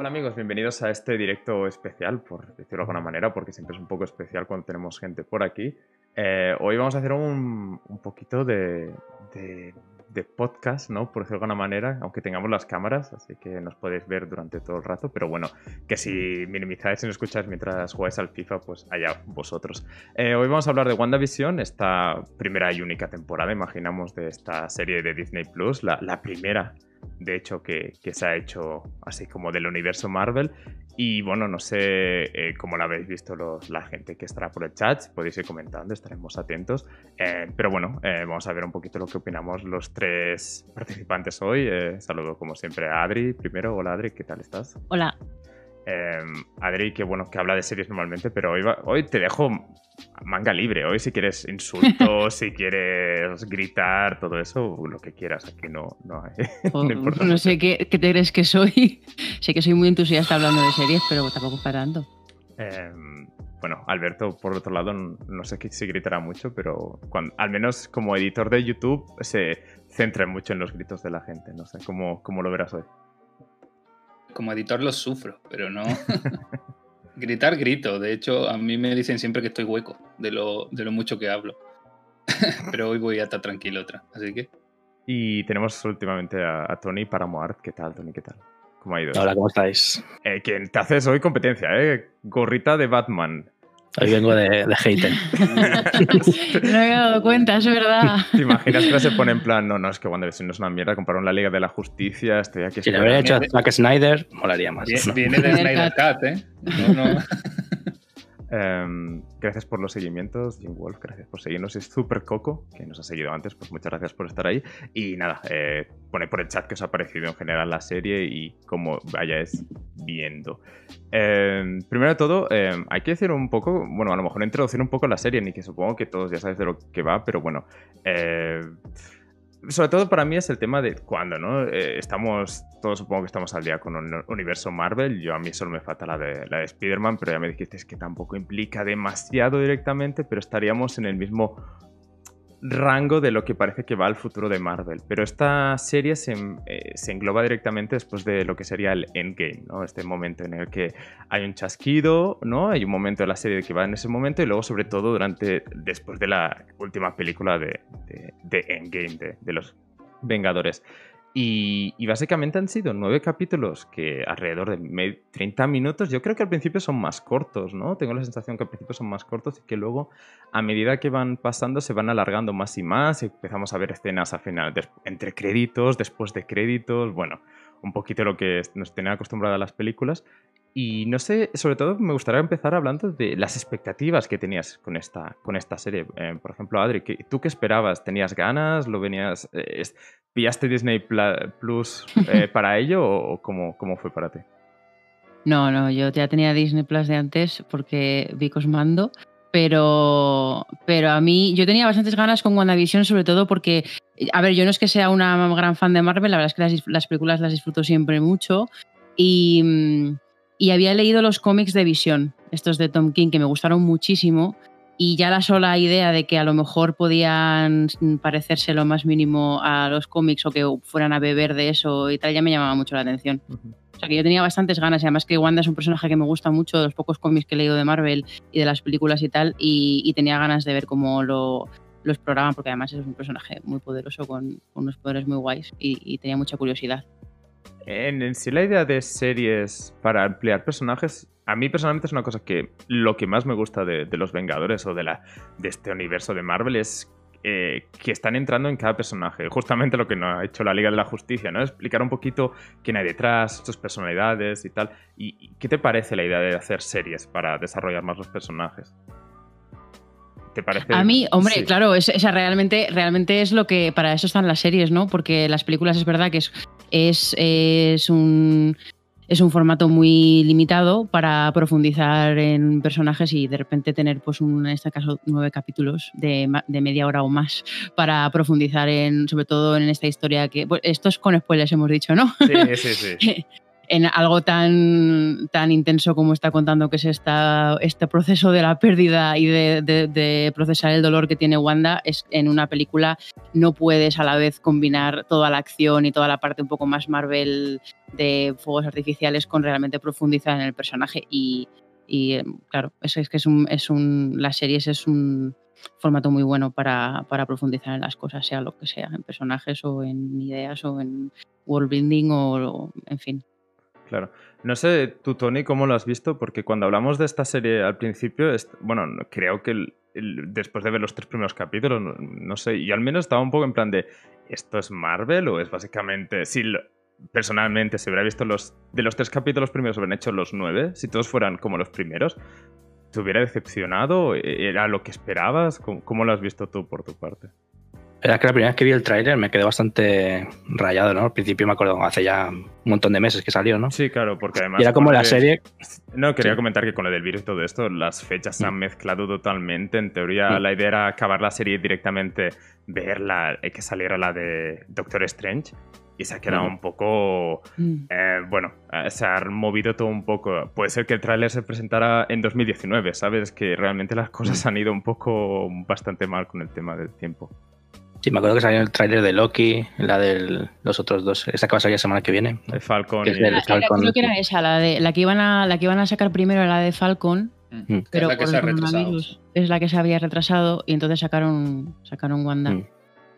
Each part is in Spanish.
Hola amigos, bienvenidos a este directo especial, por decirlo de alguna manera, porque siempre es un poco especial cuando tenemos gente por aquí. Eh, hoy vamos a hacer un, un poquito de, de, de, podcast, ¿no? Por decirlo de alguna manera, aunque tengamos las cámaras, así que nos podéis ver durante todo el rato, pero bueno, que si minimizáis y no escucháis mientras jugáis al FIFA, pues allá vosotros. Eh, hoy vamos a hablar de WandaVision, esta primera y única temporada, imaginamos, de esta serie de Disney Plus, la, la primera de hecho, que, que, se ha hecho así como del universo Marvel. Y bueno, no sé eh, cómo lo habéis visto los, la gente que estará por el chat, podéis ir comentando, estaremos atentos. Eh, pero bueno, eh, vamos a ver un poquito lo que opinamos los tres participantes hoy. Saludo como siempre a Adri primero. Hola Adri, ¿qué tal estás? Hola. Eh, Adri, que bueno, que habla de series normalmente, pero hoy, va, hoy te dejo manga libre. Hoy si quieres insultos, si quieres gritar, todo eso, lo que quieras. Aquí no, no hay. Oh, no, no, sé qué, qué, te crees que soy. sé que soy muy entusiasta hablando de series, pero tampoco parando. Eh, bueno, Alberto, por otro lado, no sé si gritará mucho, pero cuando, al menos como editor de YouTube se centra mucho en los gritos de la gente. No sé cómo, cómo lo verás hoy como editor los sufro, pero no. Gritar, grito. De hecho, a mí me dicen siempre que estoy hueco de lo, de lo mucho que hablo. pero hoy voy a estar tranquilo otra, así que. Y tenemos últimamente a, a Tony Paramoart. ¿Qué tal, Tony? ¿Qué tal? ¿Cómo ha ido? Hola, ¿cómo estáis? Eh, ¿Quién te haces hoy competencia, ¿eh? Gorrita de Batman. Hoy vengo de, de hater. no me he dado cuenta, es verdad. ¿Te imaginas que se pone en plan, no, no, es que WandaVision no es una mierda, compraron la Liga de la Justicia, estoy aquí... Si le hubiera hecho a Zack Snyder, molaría más. Viene, viene de Snyder Cut, ¿eh? No, no. Um, gracias por los seguimientos, Jim Wolf, gracias por seguirnos. Es Super Coco, que nos ha seguido antes, pues muchas gracias por estar ahí. Y nada, eh, pone por el chat que os ha parecido en general la serie y cómo vayáis viendo. Eh, primero de todo, eh, hay que decir un poco, bueno, a lo mejor introducir un poco la serie, ni que supongo que todos ya sabéis de lo que va, pero bueno. Eh, sobre todo para mí es el tema de cuándo, ¿no? Eh, estamos, todos supongo que estamos al día con un universo Marvel. Yo a mí solo me falta la de, la de Spider-Man, pero ya me dijiste que tampoco implica demasiado directamente, pero estaríamos en el mismo rango de lo que parece que va al futuro de Marvel. Pero esta serie se, eh, engloba directamente después de lo que sería el endgame. Este momento en el que hay un chasquido, ¿no? Hay un momento de la serie que va en ese momento y luego sobre todo durante, después de la última película de, endgame, de los Vengadores. Y, básicamente han sido nueve capítulos que alrededor de 30 minutos, yo creo que al principio son más cortos, ¿no? Tengo la sensación que al principio son más cortos y que luego a medida que van pasando se van alargando más y más y empezamos a ver escenas al final, entre créditos, después de créditos, bueno, un poquito lo que nos tienen acostumbrado a las películas. Y no sé, sobre todo me gustaría empezar hablando de las expectativas que tenías con esta, con esta serie. Eh, por ejemplo, Adri, ¿tú qué esperabas? ¿Tenías ganas? ¿Lo venías? Eh, ¿Pillaste Disney Plus eh, para ello o cómo, cómo fue para ti? No, no, yo ya tenía Disney Plus de antes porque vi Cosmando, pero, pero a mí yo tenía bastantes ganas con WandaVision, sobre todo porque, a ver, yo no es que sea una gran fan de Marvel, la verdad es que las, las películas las disfruto siempre mucho y, y había leído los cómics de Visión, estos de Tom King, que me gustaron muchísimo y ya la sola idea de que a lo mejor podían parecerse lo más mínimo a los cómics o que fueran a beber de eso y tal, ya me llamaba mucho la atención. Uh -huh. O sea que yo tenía bastantes ganas y además que Wanda es un personaje que me gusta mucho de los pocos cómics que he leído de Marvel y de las películas y tal y, y tenía ganas de ver cómo lo, lo exploraban porque además es un personaje muy poderoso con, con unos poderes muy guays y, y tenía mucha curiosidad. En, sí la idea de series para ampliar personajes, a mí personalmente es una cosa que lo que más me gusta de, los Vengadores o de, este universo de Marvel es eh, que están entrando en cada personaje. Justamente lo que no ha hecho la Liga de la Justicia, ¿no? Explicar un poquito quién hay detrás, sus personalidades y tal. ¿Y, y qué te parece la idea de hacer series para desarrollar más los personajes? ¿Te parece? A mí, hombre, sí. claro, es, realmente, realmente es lo que. Para eso están las series, ¿no? Porque las películas es verdad que es, es, es un es un formato muy limitado para profundizar en personajes y de repente tener, pues, un, en este caso, nueve capítulos de, de, media hora o más para profundizar en, sobre todo en esta historia que, bueno, esto es con spoilers hemos dicho, ¿no? Sí, sí, sí. en algo tan, tan intenso como está contando que es esta, este proceso de la pérdida y de, procesar el dolor que tiene Wanda, es en una película no puedes a la vez combinar toda la acción y toda la parte un poco más Marvel de fuegos artificiales con realmente profundizar en el personaje y, y, claro, eso es que es un, es un, las series es un formato muy bueno para, para profundizar en las cosas, sea lo que sea, en personajes o en ideas o en world building o- en fin. Claro. No sé, tú, Tony, cómo lo has visto, porque cuando hablamos de esta serie al principio, est- bueno, no- creo que después de ver los tres primeros capítulos, no, sé, yo al menos estaba un poco en plan de, ¿esto es Marvel o es básicamente, si personalmente se hubiera visto los, de los tres capítulos primeros, hubieran hecho los nueve, si todos fueran como los primeros, ¿te hubiera decepcionado? ¿Era lo que esperabas? ¿Cómo, cómo lo has visto tú por tu parte? Era que la primera vez que vi el tráiler me quedé bastante rayado, ¿no? Al principio me acuerdo, hace ya un montón de meses que salió, ¿no? Sí, claro, porque además... y era como la serie, No, quería Sí. comentar que con lo del virus y todo esto, las fechas se han Mm. mezclado totalmente. En teoría, Mm. la idea era acabar la serie directamente, verla, y que saliera la de Doctor Strange. Y se ha quedado un poco. Mm. eh, bueno, eh, se ha movido todo un poco. Puede ser que el tráiler se presentara en 2019, ¿sabes? Que realmente las cosas han ido un poco bastante mal con el tema del tiempo. Sí, me acuerdo que salió el tráiler de Loki, la de los otros dos, esta que va a salir la semana que viene. El Falcon Que y- el Era- Falcon. creo que era esa, la, de, la, que iban a, la que iban a sacar primero era la de Falcon, Mm. Mm. Pero es la que se ha retrasado. es la que se había retrasado y entonces sacaron, sacaron Wanda. Mm.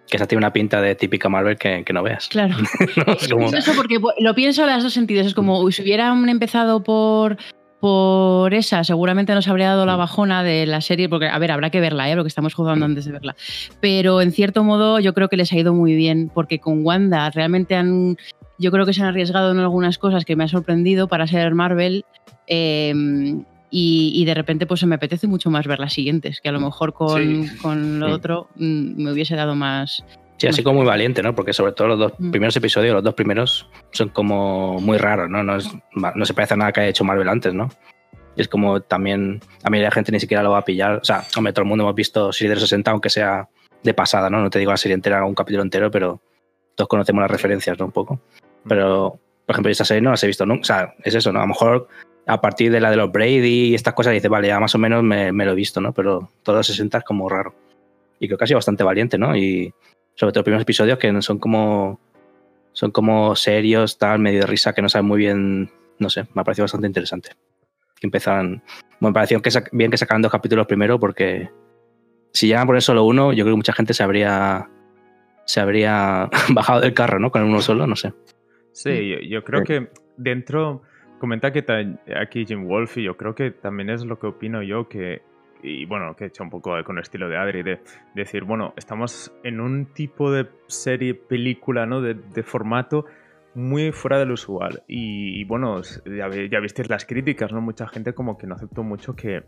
Que esa tiene una pinta de típica Marvel que, que no veas. Claro. ¿no? Es como- Es eso porque pues, lo pienso en los dos sentidos. Es como, uy, si hubieran empezado por, por esa, seguramente nos habría dado la Mm. bajona de la serie, porque, a ver, habrá que verla, ¿eh? porque estamos jugando Mm. antes de verla. Pero en cierto modo yo creo que les ha ido muy bien, porque con Wanda realmente han, yo creo que se han arriesgado en algunas cosas que me ha sorprendido para ser Marvel. eh, y, y de repente pues se me apetece mucho más ver las siguientes, que a lo mejor con, Sí. con lo Mm. otro mm, me hubiese dado más... Sí, así como muy valiente, ¿no? Porque sobre todo los dos Mm. primeros episodios, los dos primeros, son como muy raros, ¿no? No, es- no se parece a nada que haya hecho Marvel antes, ¿no? Y es como también, a mí la gente ni siquiera lo va a pillar. O sea, hombre, todo el mundo hemos visto series de los 60, aunque sea de pasada, ¿no? No te digo la serie entera, un capítulo entero, pero todos conocemos las referencias, ¿no? Un poco. Pero, por ejemplo, esta serie no las he visto nunca. O sea, es eso, ¿no? A lo mejor a partir de la de los Brady y estas cosas dices, vale, ya más o menos me, me lo he visto, ¿no? Pero todos los 60 es como raro. Y creo que ha sido bastante valiente, ¿no? Y sobre todo los primeros episodios que son como son como serios, tal, medio de risa, que no saben muy bien, no sé, me ha parecido bastante interesante. Que empezaban, bueno, me pareció que bien que sacaran dos capítulos primero porque si llegan a poner solo uno, yo creo que mucha gente se habría se habría bajado del carro, ¿no? Con uno solo, no sé. Sí, yo, yo creo Sí. que dentro, comenta que aquí Jim Wolf y yo creo que también es lo que opino yo, que, y bueno, que he hecho un poco con el estilo de Adri, de, decir, bueno, estamos en un tipo de serie, película, ¿no? De, formato muy fuera del usual. Y, bueno, ya, ya visteis las críticas, ¿no? Mucha gente como que no aceptó mucho que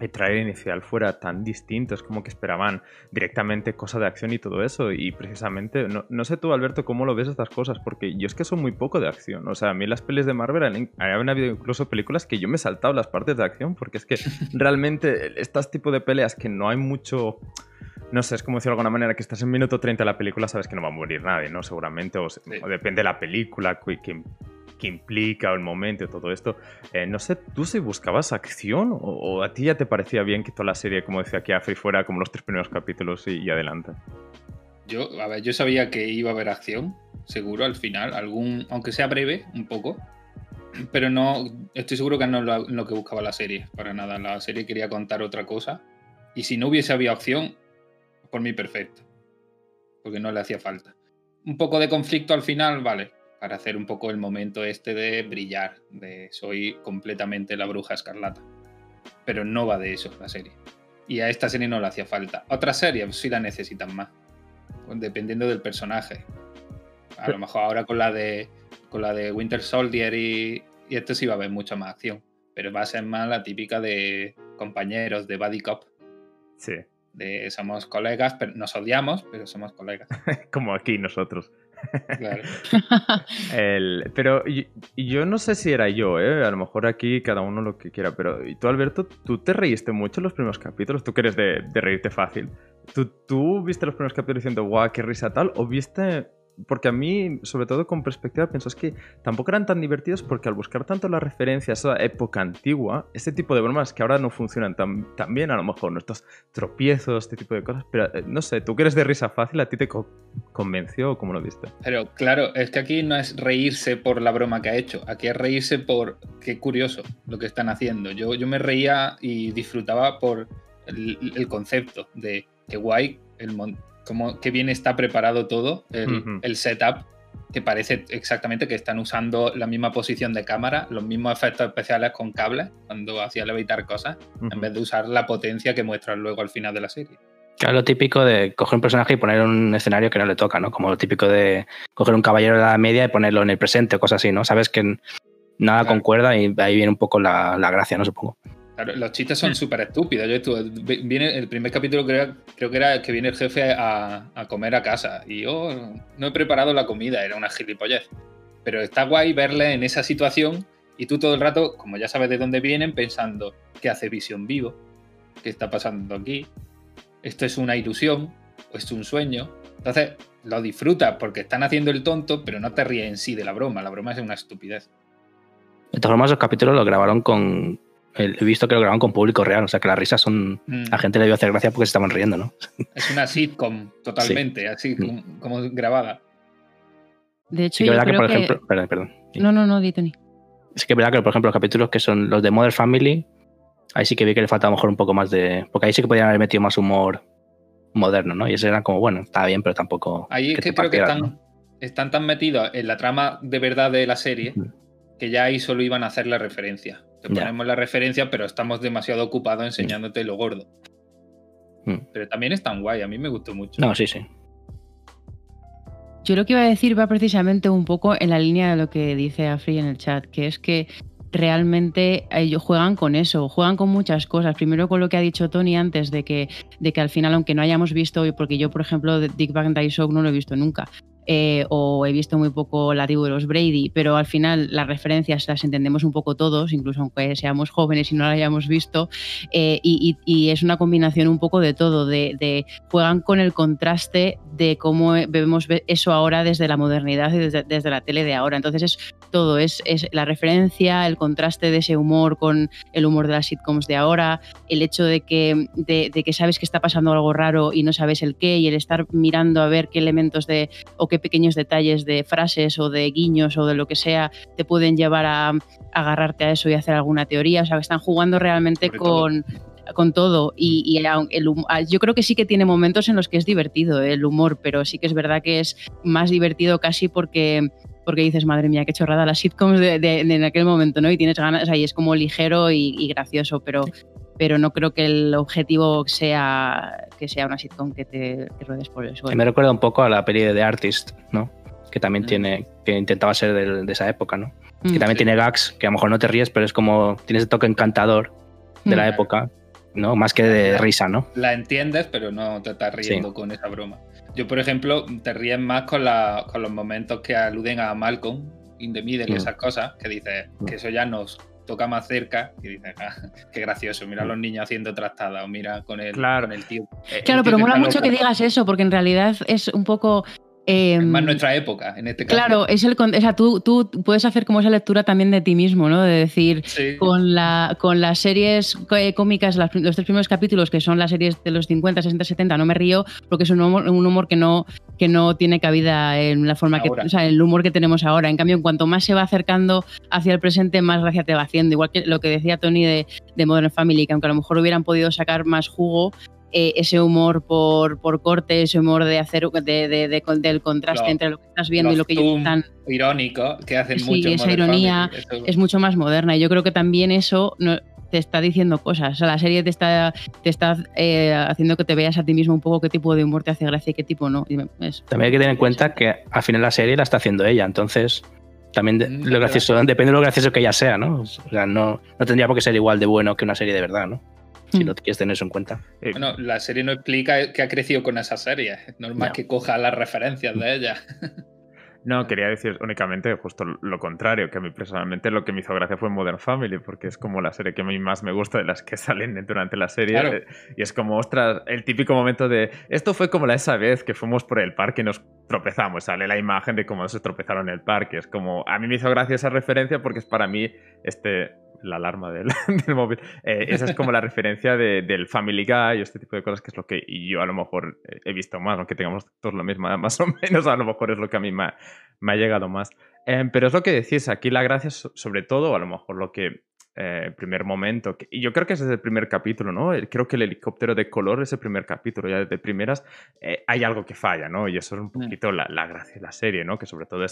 el trailer inicial fuera tan distinto, es como que esperaban directamente cosas de acción y todo eso. Y precisamente, no, no sé tú, Alberto, cómo lo ves estas cosas, porque yo es que son muy poco de acción. O sea, a mí las pelis de Marvel han, han habido incluso películas que yo me he saltado las partes de acción, porque es que realmente estos tipos de peleas que no hay mucho. No sé, es como decir de alguna manera que estás en minuto 30 de la película, sabes que no va a morir nadie, ¿no? Seguramente, o, se- Sí. o depende de la película que, que- que implica el momento todo esto. Eh, no sé, ¿tú si buscabas acción o, a ti ya te parecía bien que toda la serie, como decía aquí Afri, fuera como los tres primeros capítulos y, y adelante? Yo, a ver, yo sabía que iba a haber acción, seguro, al final, algún, aunque sea breve, un poco. Pero no, estoy seguro que no es lo, lo que buscaba la serie, para nada. La serie quería contar otra cosa. Y si no hubiese habido acción, por mí perfecto. Porque no le hacía falta. Un poco de conflicto al final, vale. Para hacer un poco el momento este de brillar, de soy completamente la bruja escarlata. Pero no va de eso la serie. Y a esta serie no le hacía falta. Otras series sí la necesitan más pues, dependiendo del personaje. A lo mejor ahora con la de con la de Winter Soldier y, y esto sí va a haber mucha más acción, pero va a ser más la típica de compañeros de buddy cop, Sí, de somos colegas, pero nos odiamos, pero somos colegas. como aquí nosotros. Claro. El- pero yo no sé si era yo, ¿eh? A lo mejor aquí cada uno lo que quiera, pero ¿y tú, Alberto, tú te reíste mucho en los primeros capítulos? ¿Tú que eres de, de reírte fácil? ¿Tú, ¿Tú viste los primeros capítulos diciendo, guau, qué risa tal? ¿O viste porque a mí, sobre todo con perspectiva, pienso es que tampoco eran tan divertidos porque al buscar tanto las referencias a esa época antigua, este tipo de bromas que ahora no funcionan tan, bien, a lo mejor nuestros tropiezos, este tipo de cosas, pero eh, no sé, tú que eres de risa fácil, ¿a ti te convenció o cómo lo viste? Pero claro, es que aquí no es reírse por la broma que ha hecho, aquí es reírse por qué curioso lo que están haciendo. Yo, yo me reía y disfrutaba por el, concepto de que guay, el como que bien está preparado todo, el, setup, que parece exactamente que están usando la misma posición de cámara, los mismos efectos especiales con cables cuando hacía levitar cosas, en vez de usar la potencia que muestran luego al final de la serie. Claro, lo típico de coger un personaje y poner un escenario que no le toca, ¿no? Como lo típico de coger un caballero de la media y ponerlo en el presente o cosas así, ¿no? Sabes que nada concuerda y ahí viene un poco la, la gracia, ¿no? Supongo los chistes son súper estúpidos. Yo viene, el primer capítulo creo, creo, que era que viene el jefe a, comer a casa y yo no he preparado la comida, era una gilipollez. Pero está guay verle en esa situación y tú todo el rato, como ya sabes de dónde vienen, pensando, ¿qué hace Visión Vivo? ¿Qué está pasando aquí? ¿Esto es una ilusión o es un sueño? Entonces lo disfrutas porque están haciendo el tonto, pero no te ríes en sí de la broma. La broma es una estupidez. De todas formas, los capítulos lo grabaron con, He visto que lo graban con público real, o sea que las risas son. Mm. A gente le dio hacer gracia porque se estaban riendo, ¿no? Es una sitcom totalmente, así mm. como, grabada. De hecho, yo creo que, por ejemplo. Perdón, perdón. No, no, no, Tony. Es que es verdad que, por ejemplo, los capítulos que son los de Mother Family, ahí sí que vi que le falta a lo mejor un poco más de. Porque ahí sí que podían haber metido más humor moderno, ¿no? Y ese era como, bueno, estaba bien, pero tampoco. Ahí es que, creo que están, están tan metidos en la trama de verdad de la serie que ya ahí solo iban a hacer la referencia. Te ponemos la referencia, pero estamos demasiado ocupados enseñándote lo gordo. Mm. Pero también es tan guay, a mí me gustó mucho. No, sí, sí. Yo lo que iba a decir va precisamente un poco en la línea de lo que dice Afri en el chat, que es que realmente ellos juegan con eso, juegan con muchas cosas. Primero con lo que ha dicho Tony antes de que, de que al final, aunque no hayamos visto, porque yo, por ejemplo, Dick Van Dyke no lo he visto nunca, eh, o he visto muy poco la tribu de los Brady, pero al final las referencias las entendemos un poco todos, incluso aunque seamos jóvenes y no las hayamos visto, eh, y, es una combinación un poco de todo, de, juegan con el contraste de cómo vemos eso ahora desde la modernidad y desde, la tele de ahora. Entonces es todo, es, la referencia, el contraste de ese humor con el humor de las sitcoms de ahora, el hecho de que, de, que sabes que está pasando algo raro y no sabes el qué, y el estar mirando a ver qué elementos de pequeños detalles de frases o de guiños o de lo que sea te pueden llevar a, agarrarte a eso y hacer alguna teoría. O sea, que están jugando realmente con, con todo. Y, el, yo creo que sí que tiene momentos en los que es divertido el humor, pero sí que es verdad que es más divertido casi porque porque dices, madre mía, qué chorrada las sitcoms de, en aquel momento, ¿no? Y tienes ganas, ahí es como ligero y, gracioso, pero pero no creo que el objetivo sea que sea una sitcom que te que ruedes por eso. Me recuerda un poco a la peli de The Artist, ¿no? Que también mm. tiene, que intentaba ser de, esa época, ¿no? que mm. también tiene gags que a lo mejor no te ríes, pero es como tienes el toque encantador de la mm. época, ¿no? Más que de risa, ¿no? La entiendes, pero no te estás riendo con esa broma. Yo, por ejemplo, te ríes más con, la, con los momentos que aluden a Malcolm, In the Middle y esas cosas, que dices que eso ya nos toca más cerca y dices, ah, qué gracioso, mira a los niños haciendo trastada o mira con el, con el tío. Eh, claro, pero mola mucho que digas eso, porque en realidad es un poco es más em, nuestra época, en este caso. Claro, es el, o sea, tú, tú, puedes hacer como esa lectura también de ti mismo, ¿no? De decir, con, la, con las series eh, cómicas, los tres primeros capítulos, que son las series de los 50, 60, 70, no me río, porque es un humor, un humor que, no, que no tiene cabida en la forma que, o sea, el humor que tenemos ahora. En cambio, en cuanto más se va acercando hacia el presente, más gracia te va haciendo. Igual que lo que decía Tony de, de Modern Family, que aunque a lo mejor hubieran podido sacar más jugo, eh, ese humor por, por corte, ese humor de hacer de, del contraste entre lo que estás viendo y lo que ellos están. Irónico, que hacen sí, mucho. esa ironía es mucho más moderna. Y yo creo que también eso te está diciendo cosas. O sea, la serie te está, te está eh, haciendo que te veas a ti mismo un poco qué tipo de humor te hace gracia y qué tipo no. También hay que tener en cuenta que al final la serie la está haciendo ella, entonces también mm, lo gracioso, depende de lo gracioso que ella sea, ¿no? O sea, no, no tendría por qué ser igual de bueno que una serie de verdad, ¿no? Si mm. no quieres tener eso en cuenta. Eh, bueno, la serie no explica que ha crecido con esa serie. Es normal que coja las referencias de ella. No, quería decir únicamente justo lo contrario, que a mí personalmente lo que me hizo gracia fue Modern Family, porque es como la serie que a mí más me gusta de las que salen durante la serie. Claro. eh, Y es como, ostras, el típico momento de, esto fue como la esa vez que fuimos por el parque y nos tropezamos, sale la imagen de cómo se tropezaron en el parque. Es como, a mí me hizo gracia esa referencia porque es para mí, este, la alarma del, del móvil. Eh, esa es como la referencia de- del Family Guy o este tipo de cosas que es lo que yo a lo mejor eh, he visto más, aunque tengamos todos lo mismo, más o menos, a lo mejor es lo que a mí me ha, me ha llegado más. Eh, pero es lo que decís, aquí la gracia es so- sobre todo, a lo mejor lo que eh, primer momento, y yo creo que ese es el primer capítulo, ¿no? El- Creo que el helicóptero de color es el primer capítulo, ya de primeras eh, hay algo que falla, ¿no? Y eso es un poquito la, la gracia de la serie, ¿no? Que sobre todo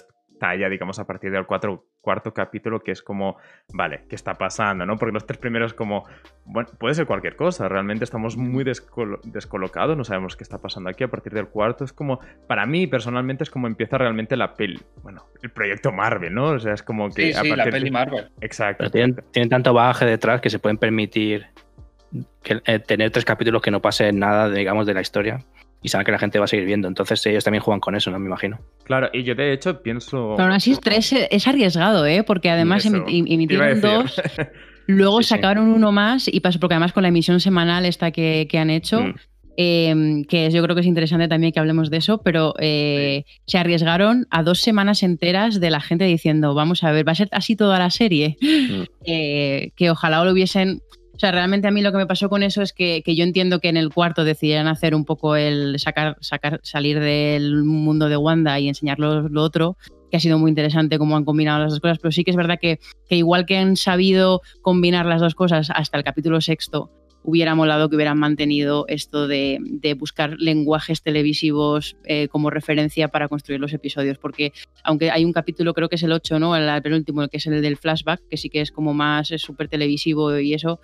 está ya, digamos, a partir del cuatro- cuarto capítulo, que es como, vale, ¿qué está pasando, no? Porque los tres primeros como, bueno, puede ser cualquier cosa, realmente estamos muy descolo- descolocados, no sabemos qué está pasando aquí, a partir del cuarto es como, para mí personalmente es como empieza realmente la peli, bueno, el proyecto Marvel, ¿no? O sea, es como que... Sí, a sí, la partir de- peli Marvel. Exacto. Pero tienen, tienen tanto bagaje detrás que se pueden permitir que, eh, tener tres capítulos que no pase nada, digamos, de la historia. Y saben que la gente va a seguir viendo. Entonces ellos también juegan con eso, ¿no? Me imagino. Claro, y yo de hecho pienso... Pero aún así, tres es arriesgado, ¿eh? Porque además Eso, emitieron dos, luego Sí, sí. sacaron uno más y pasó, porque además con la emisión semanal esta que, que han hecho, Mm. eh, que yo creo que es interesante también que hablemos de eso, pero eh, se arriesgaron a dos semanas enteras de la gente diciendo, vamos a ver, va a ser así toda la serie, Mm. Eh, que ojalá lo hubiesen... O sea, realmente a mí lo que me pasó con eso es que, que yo entiendo que en el cuarto decidieran hacer un poco el sacar, sacar, salir del mundo de Wanda y enseñarlo lo otro, que ha sido muy interesante cómo han combinado las dos cosas, pero sí que es verdad que, que igual que han sabido combinar las dos cosas hasta el capítulo sexto, hubiera molado que hubieran mantenido esto de, buscar lenguajes televisivos eh, como referencia para construir los episodios, porque aunque hay un capítulo, creo que es el 8, ¿no? El, el penúltimo, que es el del flashback, que sí que es como más súper televisivo y eso,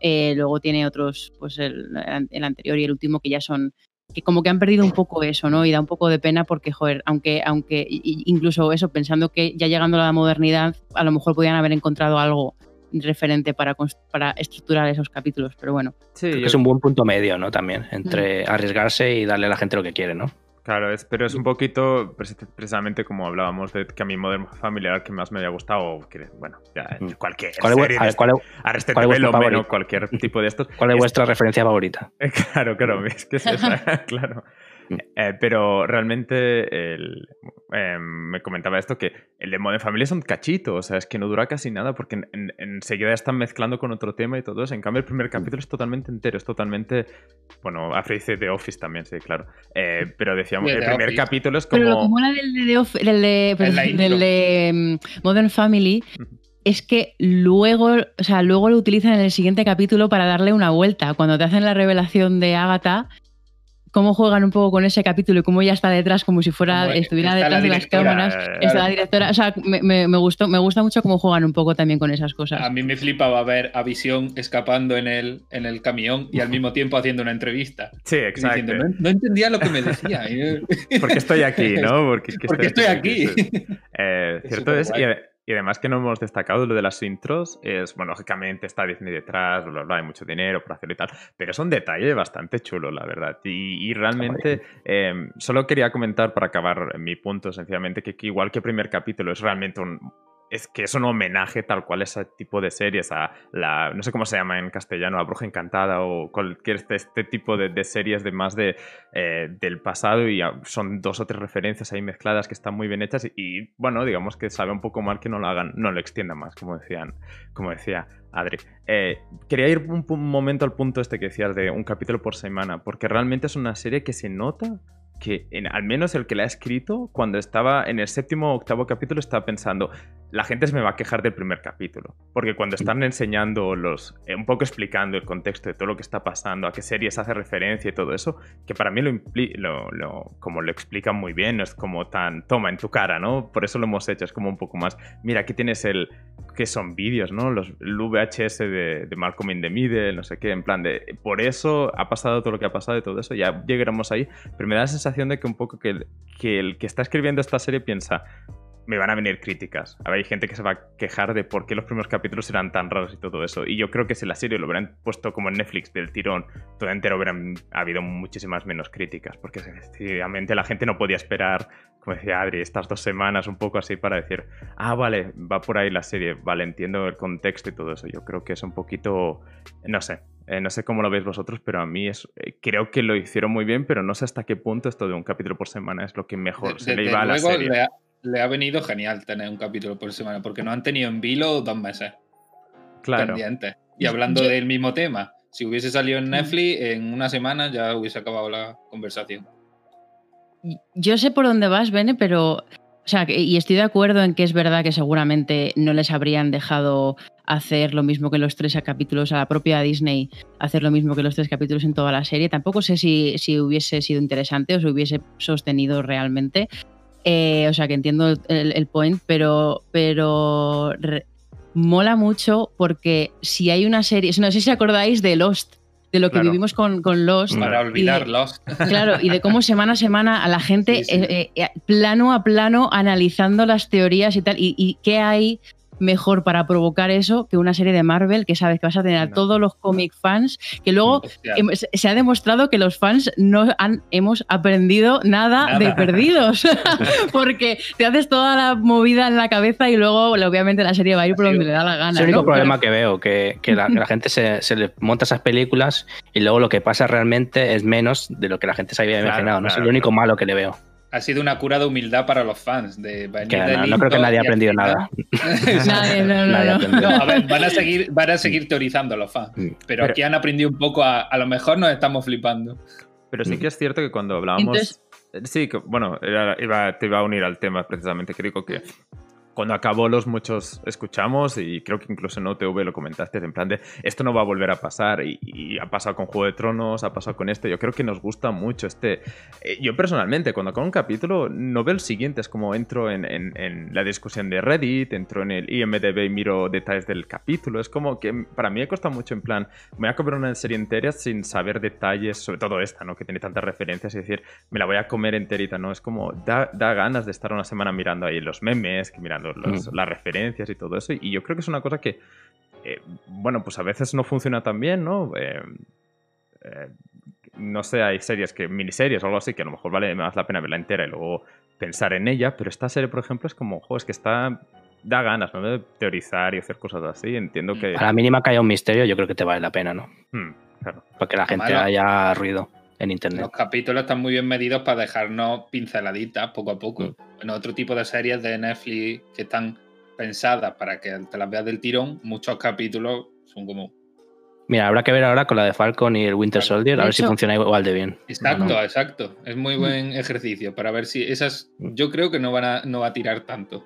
eh, luego tiene otros, pues el, el anterior y el último que ya son que como que han perdido un poco eso, ¿no? Y da un poco de pena porque, joder, aunque, aunque incluso eso, pensando que ya llegando a la modernidad, a lo mejor podían haber encontrado algo referente para, para estructurar esos capítulos, pero bueno. Sí, Creo que yo- es un buen punto medio, ¿no? También, entre arriesgarse y darle a la gente lo que quiere, ¿no? Claro, es, pero es un poquito preci- precisamente como hablábamos de que a mi Modern Family era el que más me había gustado, o que, bueno, ya, Mm. cualquier ¿Cuál es, vu- serie a de ver, ¿cuál es- Arrested cuál es vuestro Development o favorito? cualquier tipo de estos. cuál es Es- vuestra referencia favorita? Claro, claro, es que es esa, claro. Mm. Eh, pero realmente el- eh, me comentaba esto que el de Modern Family es un cachito, o sea, es que no dura casi nada porque en- en- enseguida están mezclando con otro tema y todo eso. En cambio, el primer capítulo es totalmente entero, es totalmente. Bueno, Afro dice The Office también, sí, claro. Eh, pero decíamos, De el primer Office. capítulo es Pero lo que como. mola del de, del de- perdón, la intro. del de, mm, Modern Family es que luego, o sea, luego lo utilizan en el siguiente capítulo para darle una vuelta. Cuando te hacen la revelación de Agatha, cómo juegan un poco con ese capítulo y cómo ella está detrás, como si fuera, Como estuviera la detrás de las cámaras. eh, Está la directora. O sea, me, me- me gustó, me gusta mucho cómo juegan un poco también con esas cosas. A mí me flipaba ver a Visión escapando en el, en el camión y al mismo tiempo haciendo una entrevista. Sí, exacto. diciendo, no, no entendía lo que me decía. Porque estoy aquí, ¿no? Porque, es que Porque estoy aquí. Eh, Es cierto es, y, y además que no hemos destacado lo de las intros, es, bueno, lógicamente está Disney detrás, bla, bla, bla, hay mucho dinero por hacerlo y tal, pero es un detalle bastante chulo, la verdad. Y, y realmente, eh, solo quería comentar para acabar mi punto, sencillamente, que, que igual que primer capítulo es realmente un... Es que es un homenaje tal cual a ese tipo de series, a la, no sé cómo se llama en castellano, La Bruja Encantada o cualquier este, este tipo de, series de más de, eh, del pasado y son dos o tres referencias ahí mezcladas que están muy bien hechas y, bueno, digamos que sabe un poco mal que no lo hagan, no lo extiendan más, como decían, como decía Adri. Eh, quería ir un, momento al punto este que decías de un capítulo por semana, porque realmente es una serie que se nota que al menos el que la ha escrito, cuando estaba en el séptimo o octavo capítulo, estaba pensando, la gente se me va a quejar del primer capítulo. Porque cuando están enseñando los, eh, un poco explicando el contexto de todo lo que está pasando, a qué series hace referencia y todo eso, que para mí lo, lo, lo- como lo explican muy bien, no es como tan, toma en tu cara, ¿no? Por eso lo hemos hecho, es como un poco más, mira, aquí tienes el, que son vídeos, ¿no? Los, el VHS de, de Malcolm in the Middle, no sé qué, en plan de, por eso ha pasado todo lo que ha pasado y todo eso, ya llegaremos ahí, pero me da la sensación de que un poco que el que, el que está escribiendo esta serie piensa, me van a venir críticas. Hay gente que se va a quejar de por qué los primeros capítulos eran tan raros y todo eso. Y yo creo que si la serie lo hubieran puesto como en Netflix del tirón, todo entero hubieran habido muchísimas menos críticas. Porque efectivamente la gente no podía esperar, como decía Adri, estas dos semanas un poco así para decir, ah, vale, va por ahí la serie, vale, entiendo el contexto y todo eso. Yo creo que es un poquito, no sé, eh, no sé cómo lo veis vosotros, pero a mí es, eh, creo que lo hicieron muy bien, pero no sé hasta qué punto esto de un capítulo por semana es lo que mejor se le iba a la serie le ha venido genial tener un capítulo por semana, porque no han tenido en vilo dos meses claro. pendientes. Y hablando del mismo tema, si hubiese salido en Netflix, en una semana ya hubiese acabado la conversación. Yo sé por dónde vas, Bene, pero. O sea, y estoy de acuerdo en que es verdad que seguramente no les habrían dejado hacer lo mismo que los tres capítulos a la propia Disney, hacer lo mismo que los tres capítulos en toda la serie. Tampoco sé si, si hubiese sido interesante o si hubiese sostenido realmente. Eh, o sea, que entiendo el, point, pero, pero mola mucho porque si hay una serie, no sé si acordáis de Lost, de lo que vivimos con, con, Lost. Para olvidar Lost. Claro, y de cómo semana a semana a la gente, eh, eh, plano a plano, analizando las teorías y tal, y, y qué hay mejor para provocar eso que una serie de Marvel que sabes que vas a tener a todos los cómic fans, que luego se ha demostrado que los fans no han, hemos aprendido nada, de perdidos, porque te haces toda la movida en la cabeza y luego obviamente la serie va a ir por donde le da la gana. Es el único problema que veo, que, la, gente se, le monta esas películas y luego lo que pasa realmente es menos de lo que la gente se había imaginado. no es el único malo que le veo ha sido una cura de humildad para los fans. De no, creo que nadie haya aprendido nada. nadie, no, no, a ver, van a seguir, van a seguir teorizando los fans. Mm. Pero, aquí han aprendido un poco a, a lo mejor nos estamos flipando. Pero sí que es cierto que cuando hablábamos. Sí, que, bueno, iba, te iba a unir al tema precisamente, que digo que cuando acabó los muchos escuchamos y creo que incluso en OTV lo comentaste en plan de esto no va a volver a pasar y, ha pasado con Juego de Tronos, ha pasado con esto, yo creo que nos gusta mucho este... Eh, yo personalmente cuando acabo un capítulo no veo el siguiente, es como entro en, la discusión de Reddit, entro en el IMDB y miro detalles del capítulo, es como que para mí me cuesta mucho en plan, me voy a comer una serie entera sin saber detalles, sobre todo esta, ¿no? que tiene tantas referencias y decir, me la voy a comer enterita, ¿no? Es como, da, da ganas de estar una semana mirando ahí los memes, que Mm. las referencias y todo eso. Y yo creo que es una cosa que, eh, bueno, pues a veces no funciona tan bien, ¿no? Eh, eh, no sé, hay series que, miniseries o algo así, que a lo mejor vale más la pena verla entera y luego pensar en ella, pero esta serie, por ejemplo, es como, jo, es que está da ganas, ¿no? De teorizar y hacer cosas así. Entiendo que. A la mínima que haya un misterio, yo creo que te vale la pena, ¿no? Hmm, claro. Para que la gente haya ruido en internet. Los capítulos están muy bien medidos para dejarnos pinceladitas poco a poco. Mm. En otro tipo de series de Netflix que están pensadas para que te las veas del tirón, muchos capítulos son como. Mira, habrá que ver ahora con la de Falcon y el Winter Soldier, a ver si funciona igual de bien. Exacto, exacto. Es muy buen mm. ejercicio para ver si esas. Mm. Yo creo que no van a, no va a tirar tanto.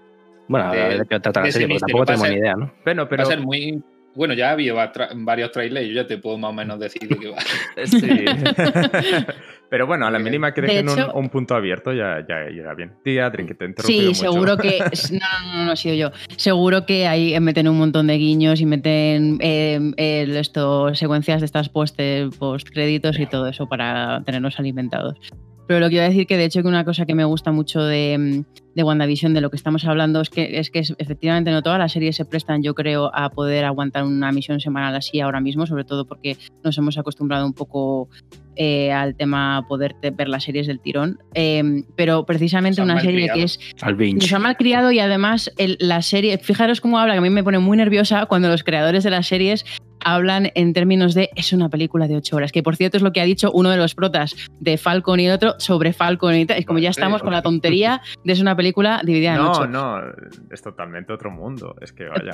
Bueno, a ver qué trata la serie, porque tampoco tenemos ni idea, ¿no? Bueno, pero... Va a ser muy bueno, ya ha habido varios trailers, yo ya te puedo más o menos decir de qué va. Sí. Pero bueno, a la mínima que dejen un, punto abierto ya, ya, ya bien. Tía, Adri, que te Sí, seguro que. No, no, no, ha sido yo. Seguro que ahí meten un montón de guiños y meten eh, esto, secuencias de estas post, post créditos y todo eso para tenernos alimentados. Pero lo que iba a decir que de hecho que una cosa que me gusta mucho de, de WandaVision, de lo que estamos hablando, es que, es que efectivamente no todas las series se prestan, yo creo, a poder aguantar una misión semanal así ahora mismo, sobre todo porque nos hemos acostumbrado un poco eh, al tema poder ver las series del tirón. Em, pero precisamente una serie que es. Al Nos ha mal criado y además la serie. Fijaros cómo habla, que a mí me pone muy nerviosa cuando los creadores de las series hablan en términos de es una película de ocho horas, que por cierto es lo que ha dicho uno de los protas de Falcon y otro sobre Falcon y tal. Es como ya estamos con la tontería de es una película dividida en ocho. No, no, es totalmente otro mundo. Es que vaya.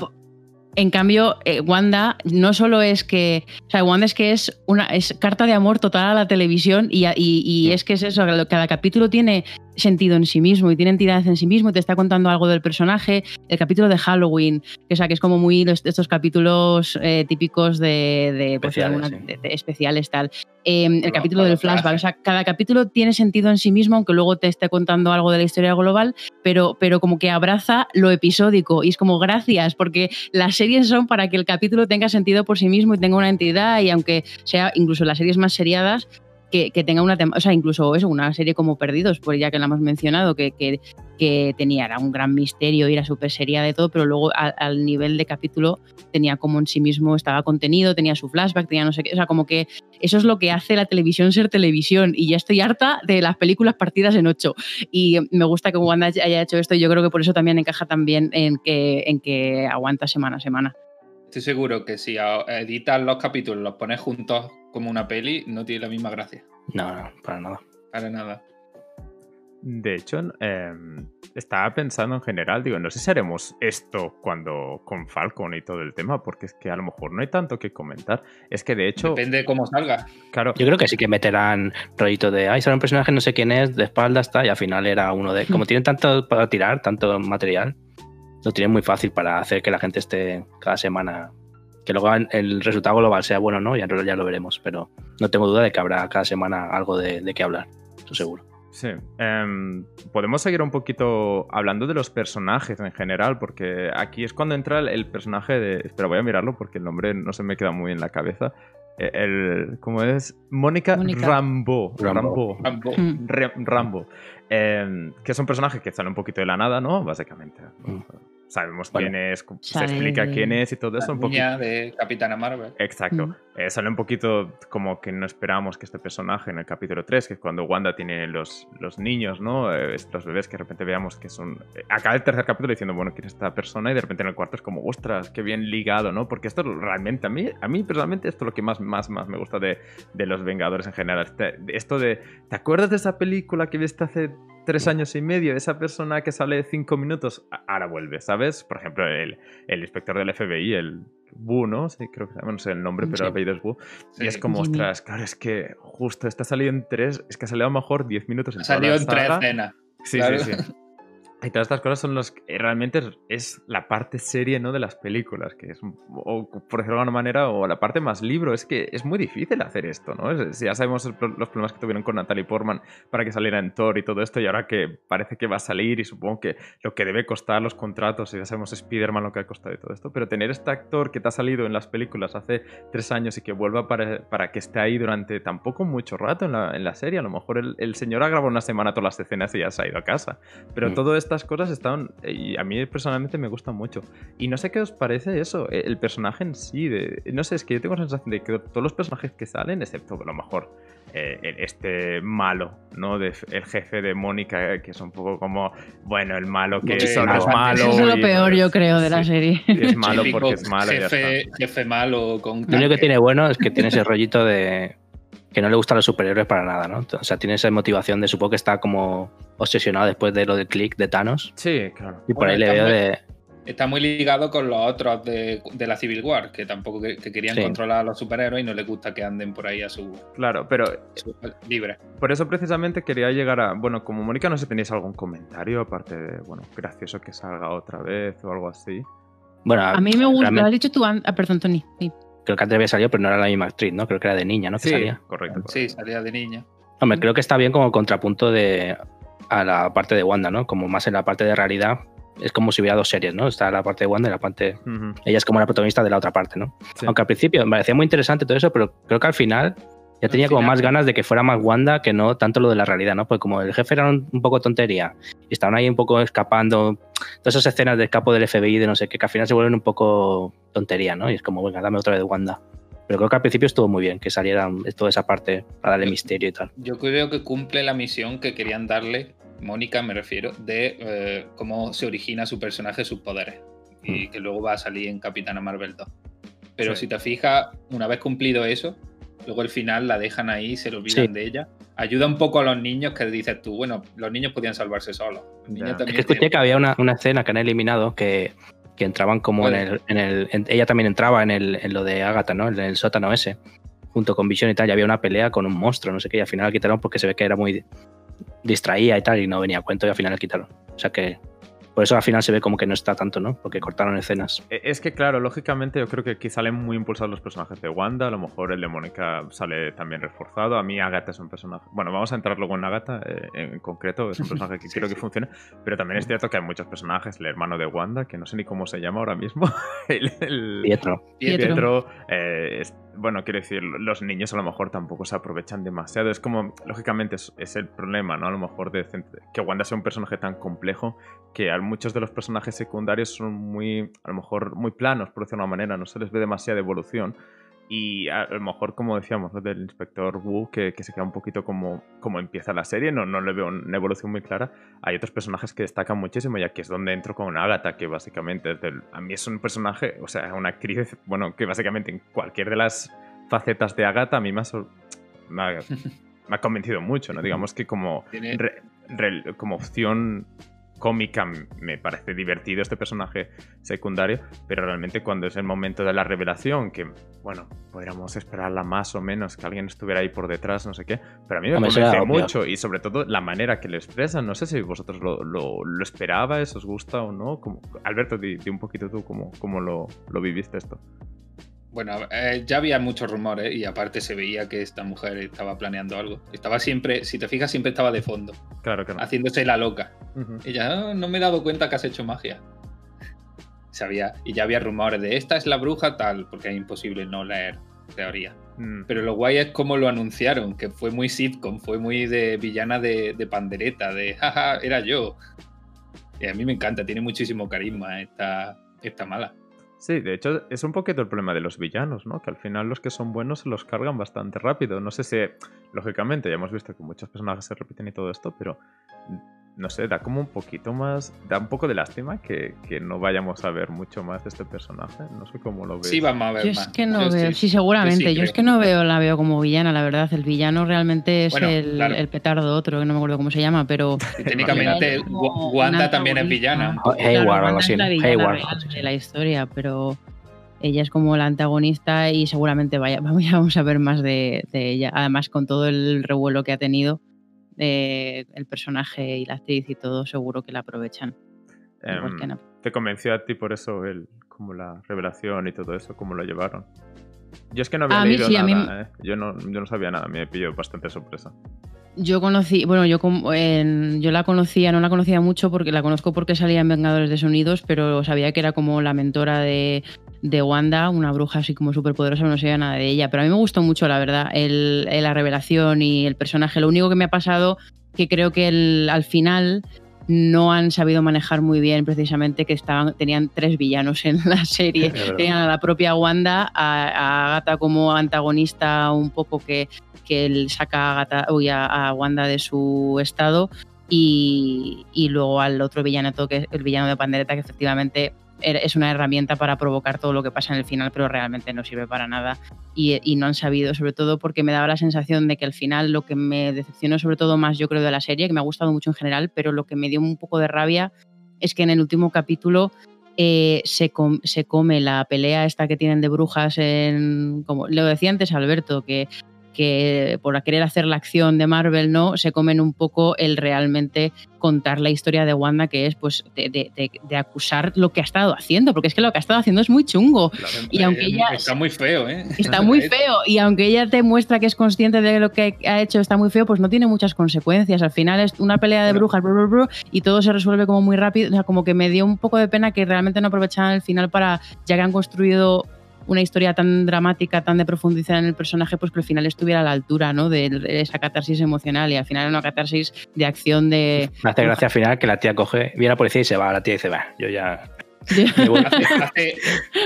En cambio, eh, Wanda no solo es que. O sea, Wanda es que es una es carta de amor total a la televisión y, y, es que es eso, cada capítulo tiene sentido en sí mismo y tiene entidad en sí mismo y te está contando algo del personaje. El capítulo de Halloween, que, o sea, que es como muy estos capítulos eh, típicos de, pues, especiales, tal. Em, el capítulo del flashback, o sea, cada capítulo tiene sentido en sí mismo, aunque luego te esté contando algo de la historia global, pero, pero como que abraza lo episódico y es como gracias, porque las series son para que el capítulo tenga sentido por sí mismo y tenga una entidad y aunque sea incluso las series más seriadas, que, tenga una o sea, incluso eso, una serie como Perdidos, por ya que la hemos mencionado, que, que, tenía, era un gran misterio y era súper seria de todo, pero luego al nivel de capítulo tenía como en sí mismo, estaba contenido, tenía su flashback, tenía no sé qué, o sea, como que eso es lo que hace la televisión ser televisión y ya estoy harta de las películas partidas en ocho y me gusta que Wanda haya hecho esto y yo creo que por eso también encaja también en que, en que aguanta semana a semana. Estoy seguro que si editas los capítulos, los pones juntos como una peli, no tiene la misma gracia. No, no, para nada. Para nada. De hecho, em, estaba pensando en general, digo, no sé si haremos esto cuando con Falcon y todo el tema, porque es que a lo mejor no hay tanto que comentar. Es que de hecho. Depende de cómo salga. Claro. Yo creo que sí que meterán rollito de, ay, sale un personaje, no sé quién es, de espalda está, y al final era uno de. Como tienen tanto para tirar, tanto material, lo tienen muy fácil para hacer que la gente esté cada semana. Que luego el resultado global sea bueno no, ya, ya lo veremos, pero no tengo duda de que habrá cada semana algo de, de qué hablar, eso seguro. Sí. Em, podemos seguir un poquito hablando de los personajes en general, porque aquí es cuando entra el, personaje de. Espera, voy a mirarlo porque el nombre no se me queda muy en la cabeza. E, el, ¿Cómo es? Mónica Rambo. Rambo. Rambo. Rambo. Que es un personaje que sale un poquito de la nada, ¿no? Básicamente. Mm sabemos quién es, se explica quién es y todo eso. un poquito de Capitana Marvel. Exacto. Eh, sale un poquito como que no esperábamos que este personaje en el capítulo 3, que es cuando Wanda tiene los, los niños, ¿no? Eh, los bebés que de repente veamos que son... Eh, acaba el tercer capítulo diciendo, bueno, ¿quién es esta persona? Y de repente en el cuarto es como, ostras, qué bien ligado, ¿no? Porque esto realmente, a mí, a mí personalmente, esto es lo que más, más, más me gusta de, de los Vengadores en general. Este, esto de, ¿te acuerdas de esa película que viste hace tres años y medio, esa persona que sale cinco minutos, ahora vuelve, ¿sabes? Por ejemplo, el, el inspector del FBI, el Bu, ¿no? Sí, creo que no sé el nombre, pero el apellido es Bu. Y es como, ostras, claro, es que justo está salido en tres, es que ha salido a lo mejor diez minutos en Ha salido en tres escenas. Sí, sí, sí. Y todas estas cosas son los que realmente es la parte serie ¿no? de las películas, que es, o, por decirlo de alguna manera, o la parte más libro. Es que es muy difícil hacer esto, ¿no? ya sabemos los problemas que tuvieron con Natalie Portman para que saliera en Thor y todo esto, y ahora que parece que va a salir, y supongo que lo que debe costar los contratos, y ya sabemos Spider-Man lo que ha costado y todo esto, pero tener este actor que te ha salido en las películas hace tres años y que vuelva para, para que esté ahí durante tampoco mucho rato en la, en la serie, a lo mejor el, señor ha grabado una semana todas las escenas y ya se ha ido a casa, pero mm. todo esto estas cosas están. Y a mí personalmente me gustan mucho. Y no sé qué os parece eso, e, el personaje en sí. De, no sé, es que yo tengo la sensación de que todos los personajes que salen, excepto a lo mejor eh, este malo, ¿no? De, el jefe de Mónica, que es un poco como, bueno, el malo que solo es malo. Eso es lo peor, yo creo, de la serie. es malo porque es malo. Jefe, jefe malo con. Lo único que tiene bueno es que tiene ese rollito de que no le gustan los superhéroes para nada, ¿no? O sea, tiene esa motivación de supongo que está como obsesionado después de lo del click de Thanos. Sí, claro. Y por ahí le veo de. Está muy ligado con los otros de, la Civil War, que tampoco que, querían controlar a los superhéroes y no les gusta que anden por ahí a su. Claro, pero. libre. Por eso precisamente quería llegar a. Bueno, como Mónica, no sé si tenéis algún comentario, aparte de, bueno, gracioso que salga otra vez o algo así. Bueno, a mí me gusta. Lo has dicho tú, ah, perdón, Tony. Sí creo que antes había salido, pero no era la misma actriz, ¿no? Creo que era de niña, ¿no? sí, salía. Correcto, Sí, salía de niña. Hombre, creo que está bien como contrapunto de a la parte de Wanda, ¿no? Como más en la parte de realidad. Es como si hubiera dos series, ¿no? Está la parte de Wanda y la parte. Ella es como la protagonista de la otra parte, ¿no? Aunque al principio me parecía muy interesante todo eso, pero creo que al final ya tenía como más ganas de que fuera más Wanda que no tanto lo de la realidad, ¿no? Pues como el jefe era un, poco tontería y estaban ahí un poco escapando, todas esas escenas de escapo del FBI de no sé qué, que al final se vuelven un poco tontería, ¿no? Y es como, venga, dame otra vez Wanda. Pero creo que al principio estuvo muy bien que saliera toda esa parte para darle misterio y tal. Yo creo que cumple la misión que querían darle, Mónica me refiero, de eh, cómo se origina su personaje, sus poderes. Y mm. que luego va a salir en Capitana Marvel 2. Pero si te fijas, una vez cumplido eso, luego al final la dejan ahí, se le olvidan de ella. Ayuda un poco a los niños que dices tú, bueno, los niños podían salvarse solos. Es que escuché que había una, una, escena que han eliminado que que entraban como en el, en el ella también entraba en, el, en lo de Agatha, ¿no? En el sótano ese, junto con Vision y tal, y había una pelea con un monstruo, no sé qué, y al final la quitaron porque se ve que era muy distraída y tal, y no venía a cuento, y al final la quitaron. O sea que por eso al final se ve como que no está tanto, ¿no? Porque cortaron escenas. E, es que, claro, lógicamente yo creo que aquí salen muy impulsados los personajes de Wanda. A lo mejor el de Mónica sale también reforzado. A mí Agatha es un personaje... Bueno, vamos a entrar luego en Agatha eh, en concreto. Es un personaje que quiero que funcione. Pero también es cierto que hay muchos personajes. El hermano de Wanda, que no sé ni cómo se llama ahora mismo. el, Pietro. Pietro. Eh, bueno, quiero decir, los niños a lo mejor tampoco se aprovechan demasiado. Es como, lógicamente, es, el problema, ¿no? A lo mejor de que Wanda sea un personaje tan complejo que a muchos de los personajes secundarios son muy, a lo mejor, muy planos, por decirlo de una manera. No se les ve demasiada evolución. Y a, lo mejor, como decíamos, del inspector Wu, que, se queda un poquito como, como empieza la serie, no, no le veo una evolución muy clara. Hay otros personajes que destacan muchísimo, ya que es donde entro con Agatha, que básicamente a mí es un personaje, o sea, una actriz, bueno, que básicamente en cualquier de las facetas de Agatha a mí me ha, convencido mucho, ¿no? Digamos que como, como opción cómica me parece divertido este personaje secundario, pero realmente cuando es el momento de la revelación, que bueno, podríamos esperarla más o menos, que alguien estuviera ahí por detrás, no sé qué, pero a mí me convence mucho y sobre todo la manera que lo expresan, no sé si vosotros lo, lo, lo esperabais, os gusta o no, como, Alberto, di, un poquito tú cómo, cómo lo, lo viviste esto. Bueno, eh, ya había muchos rumores y aparte se veía que esta mujer estaba planeando algo. Estaba siempre, si te fijas, siempre estaba de fondo. Claro, claro. Haciéndose la loca. Ella ah, no me he dado cuenta que has hecho magia. Sabía, y ya había rumores de esta es la bruja tal, porque es imposible no leer teoría. Mm. Pero lo guay es cómo lo anunciaron, que fue muy sitcom, fue muy de villana de, pandereta, de jaja, era yo. Y a mí me encanta, tiene muchísimo carisma esta, esta mala. Sí, de hecho es un poquito el problema de los villanos, ¿no? Que al final los que son buenos se los cargan bastante rápido. No sé si, lógicamente, ya hemos visto que muchos personajes se repiten y todo esto, pero no sé, da como un poquito más, da un poco de lástima que, no vayamos a ver mucho más de este personaje. No sé cómo lo ves. Sí, vamos a ver. Yo es que no veo, sí, seguramente. Yo, es que no veo, la veo como villana, la verdad. El villano realmente es el, petardo otro, que no me acuerdo cómo se llama, pero. técnicamente, Wanda también es villana. Hayward, algo así. Hayward. De la historia, pero ella es como la antagonista y seguramente vaya, vamos a ver más de, de ella. Además, con todo el revuelo que ha tenido eh, el personaje y la actriz y todo, seguro que la aprovechan. Em, ¿Te convenció a ti por eso el, como la revelación y todo eso, cómo lo llevaron? Yo es que no había leído nada, ¿eh? yo, no, yo no sabía nada, me pilló bastante sorpresa. Yo conocí, bueno, yo, yo la conocía, no la conocía mucho porque la conozco porque salía en Vengadores de Sonidos, pero sabía que era como la mentora de, de Wanda, una bruja así como súper poderosa, no sabía nada de ella. Pero a mí me gustó mucho, la verdad, el, la revelación y el personaje. Lo único que me ha pasado, que creo que al final no han sabido manejar muy bien precisamente que estaban, tenían tres villanos en la serie. Tenían a la propia Wanda, a, Agatha como antagonista un poco que, que saca a, Agatha, a, Wanda de su estado y, y, luego al otro villano, que es el villano de Pandereta, que efectivamente es una herramienta para provocar todo lo que pasa en el final, pero realmente no sirve para nada. Y, no han sabido, sobre todo porque me daba la sensación de que al final lo que me decepcionó sobre todo más yo creo de la serie, que me ha gustado mucho en general, pero lo que me dio un poco de rabia es que en el último capítulo eh, se, se, come la pelea esta que tienen de brujas en, como lo decía antes Alberto, que que por querer hacer la acción de Marvel, ¿no? Se comen un poco el realmente contar la historia de Wanda, que es pues de, acusar lo que ha estado haciendo, porque es que lo que ha estado haciendo es muy chungo. y aunque ella, está muy feo, ¿eh? Está muy feo. Y aunque ella te muestra que es consciente de lo que ha hecho, está muy feo, pues no tiene muchas consecuencias. Al final es una pelea de brujas, y todo se resuelve como muy rápido. O sea, como que me dio un poco de pena que realmente no aprovecharan el final para, ya que han construido una historia tan dramática, tan de profundizar en el personaje, pues que al final estuviera a la altura ¿no? de, esa catarsis emocional y al final una catarsis de acción de... Me hace gracia al final que la tía coge, viene a la policía y se va, la tía dice, va, yo ya... hace,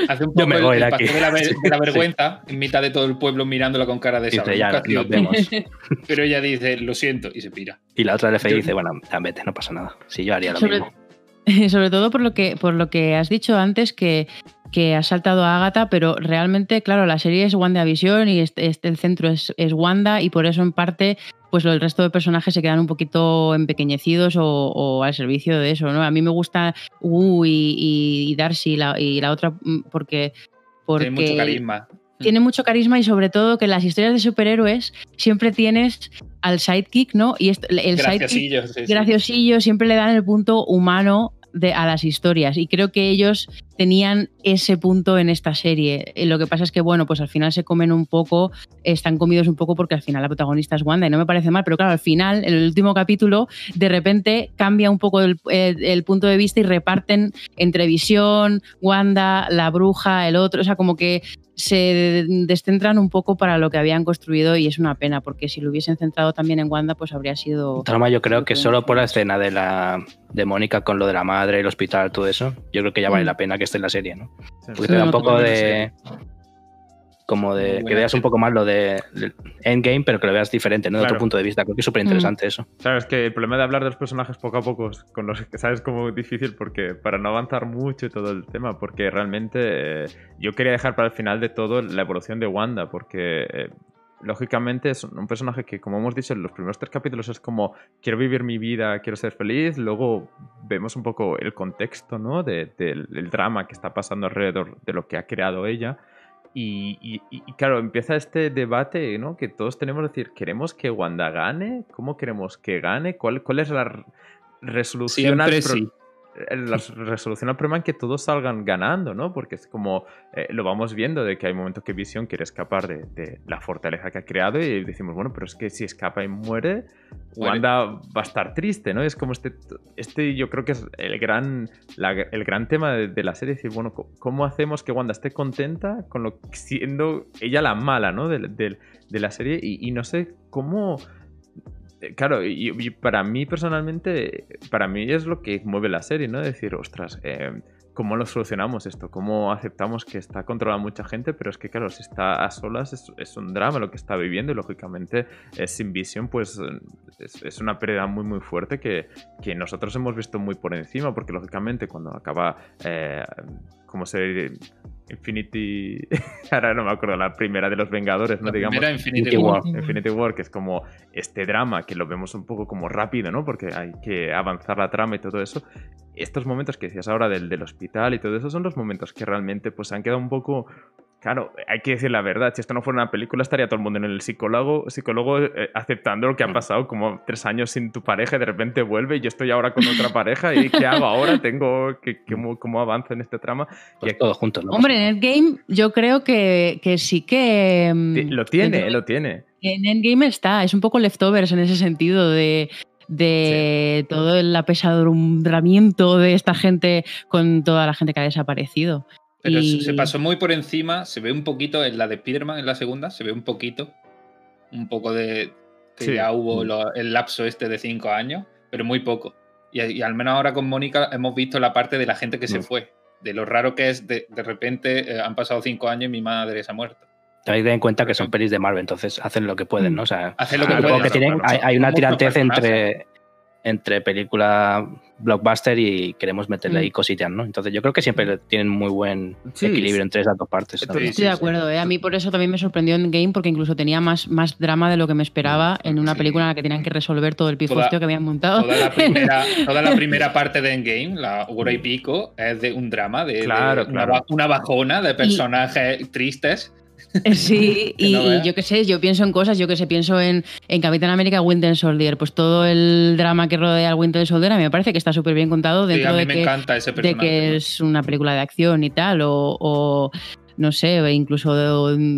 hace, un poco me voy de, aquí. De, la, vergüenza en mitad de todo el pueblo mirándola con cara de esa Pero ella dice, lo siento, y se pira. Y la otra le dice, bueno, vete, no pasa nada. Si yo haría lo mismo. Sobre todo por lo que, por lo que has dicho antes, que que ha saltado a Agatha, pero realmente, claro, la serie es WandaVision y este, este, el centro es, es, Wanda y por eso en parte pues el resto de personajes se quedan un poquito empequeñecidos o, al servicio de eso, ¿no? A mí me gusta uh, y, Darcy y la otra mm, porque... porque Tiene mucho carisma. Tiene mucho carisma y sobre todo que en las historias de superhéroes siempre tienes al sidekick, ¿no? Y el graciosillo, sidekick graciosillo siempre le dan el punto humano de, a las historias y creo que ellos tenían ese punto en esta serie. Eh, Lo que pasa es que, bueno, pues al final se comen un poco, están comidos un poco porque al final la protagonista es Wanda y no me parece mal, pero claro, al final, en el último capítulo, de repente cambia un poco el, el- el punto de vista y reparten entre Visión, Wanda, la bruja, el otro, o sea, como que se descentran un poco para lo que habían construido y es una pena, porque si lo hubiesen centrado también en Wanda, pues habría sido... Trama yo creo que solo por la escena de la de Mónica con lo de la madre, el hospital, todo eso, yo creo que ya vale Mm. la pena que esté en la serie, ¿no? Sí. Porque Sí, te da no, un poco de como de que veas un poco más lo de del Endgame, pero que lo veas diferente, ¿no? De Claro. otro punto de vista. Creo que es súper interesante eso. Sabes que el problema de hablar de los personajes poco a poco es con los que sabes como difícil porque para no avanzar mucho todo el tema, porque realmente eh, yo quería dejar para el final de todo la evolución de Wanda, porque eh, lógicamente es un personaje que como hemos dicho en los primeros tres capítulos es como quiero vivir mi vida, quiero ser feliz, luego vemos un poco el contexto, ¿no? De- del del drama que está pasando alrededor de lo que ha creado ella. Y, y- y- y claro, empieza este debate, ¿no? Que todos tenemos que decir, ¿queremos que Wanda gane? ¿Cómo queremos que gane? ¿Cuál, cuál es la resolución al Siempre sí. La resolución al problema en que todos salgan ganando, ¿no? Porque es como eh, lo vamos viendo de que hay momentos que Visión quiere escapar de, de la fortaleza que ha creado y decimos, bueno, pero es que si escapa y muere. Wanda va a estar triste, ¿no? Es como este, este yo creo que es el gran, la- el gran tema de, de la serie, decir, bueno, ¿cómo hacemos que Wanda esté contenta con lo siendo ella la mala, ¿no? De, de- de la serie y, y no sé cómo... eh, Claro, y, para mí personalmente, para mí es lo que mueve la serie, ¿no? Decir, ostras, eh, ¿cómo lo solucionamos esto? ¿Cómo aceptamos que está controlada mucha gente? Pero es que, claro, si está a solas es, un drama lo que está viviendo y lógicamente eh, sin visión, pues es, una pérdida muy, muy fuerte que, que nosotros hemos visto muy por encima, porque lógicamente cuando acaba, eh, ¿cómo se Infinity, ahora no me acuerdo, la primera de los Vengadores, ¿no? La Digamos, Infinity Infinity War. War. Infinity War, que es como este drama que lo vemos un poco como rápido, ¿no? Porque hay que avanzar la trama y todo eso. Estos momentos que decías ahora del, del hospital y todo eso son los momentos que realmente pues han quedado un poco... Claro, hay que decir la verdad. Si esto no fuera una película, estaría todo el mundo en el psicólogo, psicólogo eh, aceptando lo que ha pasado, como tres años sin tu pareja y de repente vuelve y yo estoy ahora con otra pareja y ¿qué hago ahora? Tengo que, cómo, cómo avanza en este trama? Pues Y- todos juntos, ¿no? Hombre, en Endgame yo creo que, que sí que... mm, Lo tiene, lo tiene. En Endgame está, es un poco leftovers en ese sentido de, de todo el apesadumbramiento de esta gente con toda la gente que ha desaparecido. Pero Y- se pasó muy por encima, se ve un poquito en la de Spider-Man, en la segunda, se ve un poquito, un poco de que Sí. ya hubo lo- el lapso este de cinco años, pero muy poco. Y, y al menos ahora con Mónica hemos visto la parte de la gente que se Mm. fue, de lo raro que es de, de repente eh, han pasado cinco años y mi madre se ha muerto. Hay que tener en cuenta que son pelis de Marvel, entonces hacen lo que pueden, ¿no? O sea, Hacen lo que pueden. que tienen, hay, hay una tirantez entre, entre película blockbuster y queremos meterle ahí Mm. cositas, ¿no? Entonces yo creo que siempre tienen muy buen Sí, equilibrio sí. entre esas dos partes. Estoy de sí, sí. acuerdo, ¿eh? a mí por eso también me sorprendió en Game porque incluso tenía más, más drama de lo que me esperaba en una Sí. película en la que tenían que resolver todo el pifostio Toda- que habían montado. Toda la, primera, toda la primera parte de Endgame, la hora y pico, es de un drama, de, de Claro, una, claro. ba- una bajona de personajes tristes. Sí, y, no y veas. yo qué sé, yo pienso en cosas, yo que sé, pienso en, en Capitán América Winter Soldier, pues todo el drama que rodea al Winter Soldier a mí me parece que está súper bien contado Sí, dentro a mí de me que, encanta ese de que es una película de acción y tal, o, o, no sé, incluso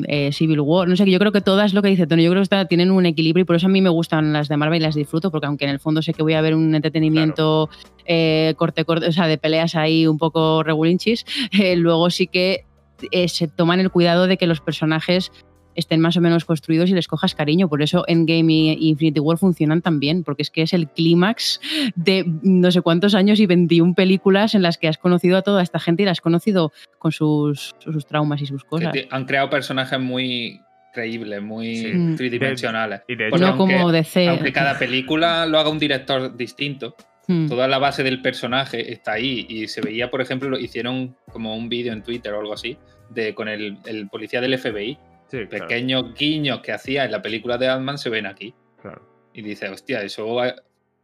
eh, Civil War, no sé, que yo creo que todas lo que dice Tony, yo creo que está- tienen un equilibrio y por eso a mí me gustan las de Marvel y las disfruto, porque aunque en el fondo sé que voy a ver un entretenimiento eh, corte, corte, o sea, de peleas ahí un poco regulinchis, eh, luego sí que eh, se toman el cuidado de que los personajes estén más o menos construidos y les cojas cariño. Por eso Endgame y Infinity War funcionan tan bien, porque es que es el clímax de no sé cuántos años y 21 películas en las que has conocido a toda esta gente y la has conocido con sus, sus traumas y sus cosas. han creado personajes muy creíbles, muy Sí. Mm. tridimensionales. Y de no aunque- como DC. Aunque cada película lo haga un director distinto, Mm. toda la base del personaje está ahí. Y se veía, por ejemplo, lo- hicieron como un vídeo en Twitter o algo así, de con el, el policía del FBI. Sí, claro, Pequeños guiños que hacía en la película de Ant-Man se ven aquí. claro. Y dice, hostia, eso hay,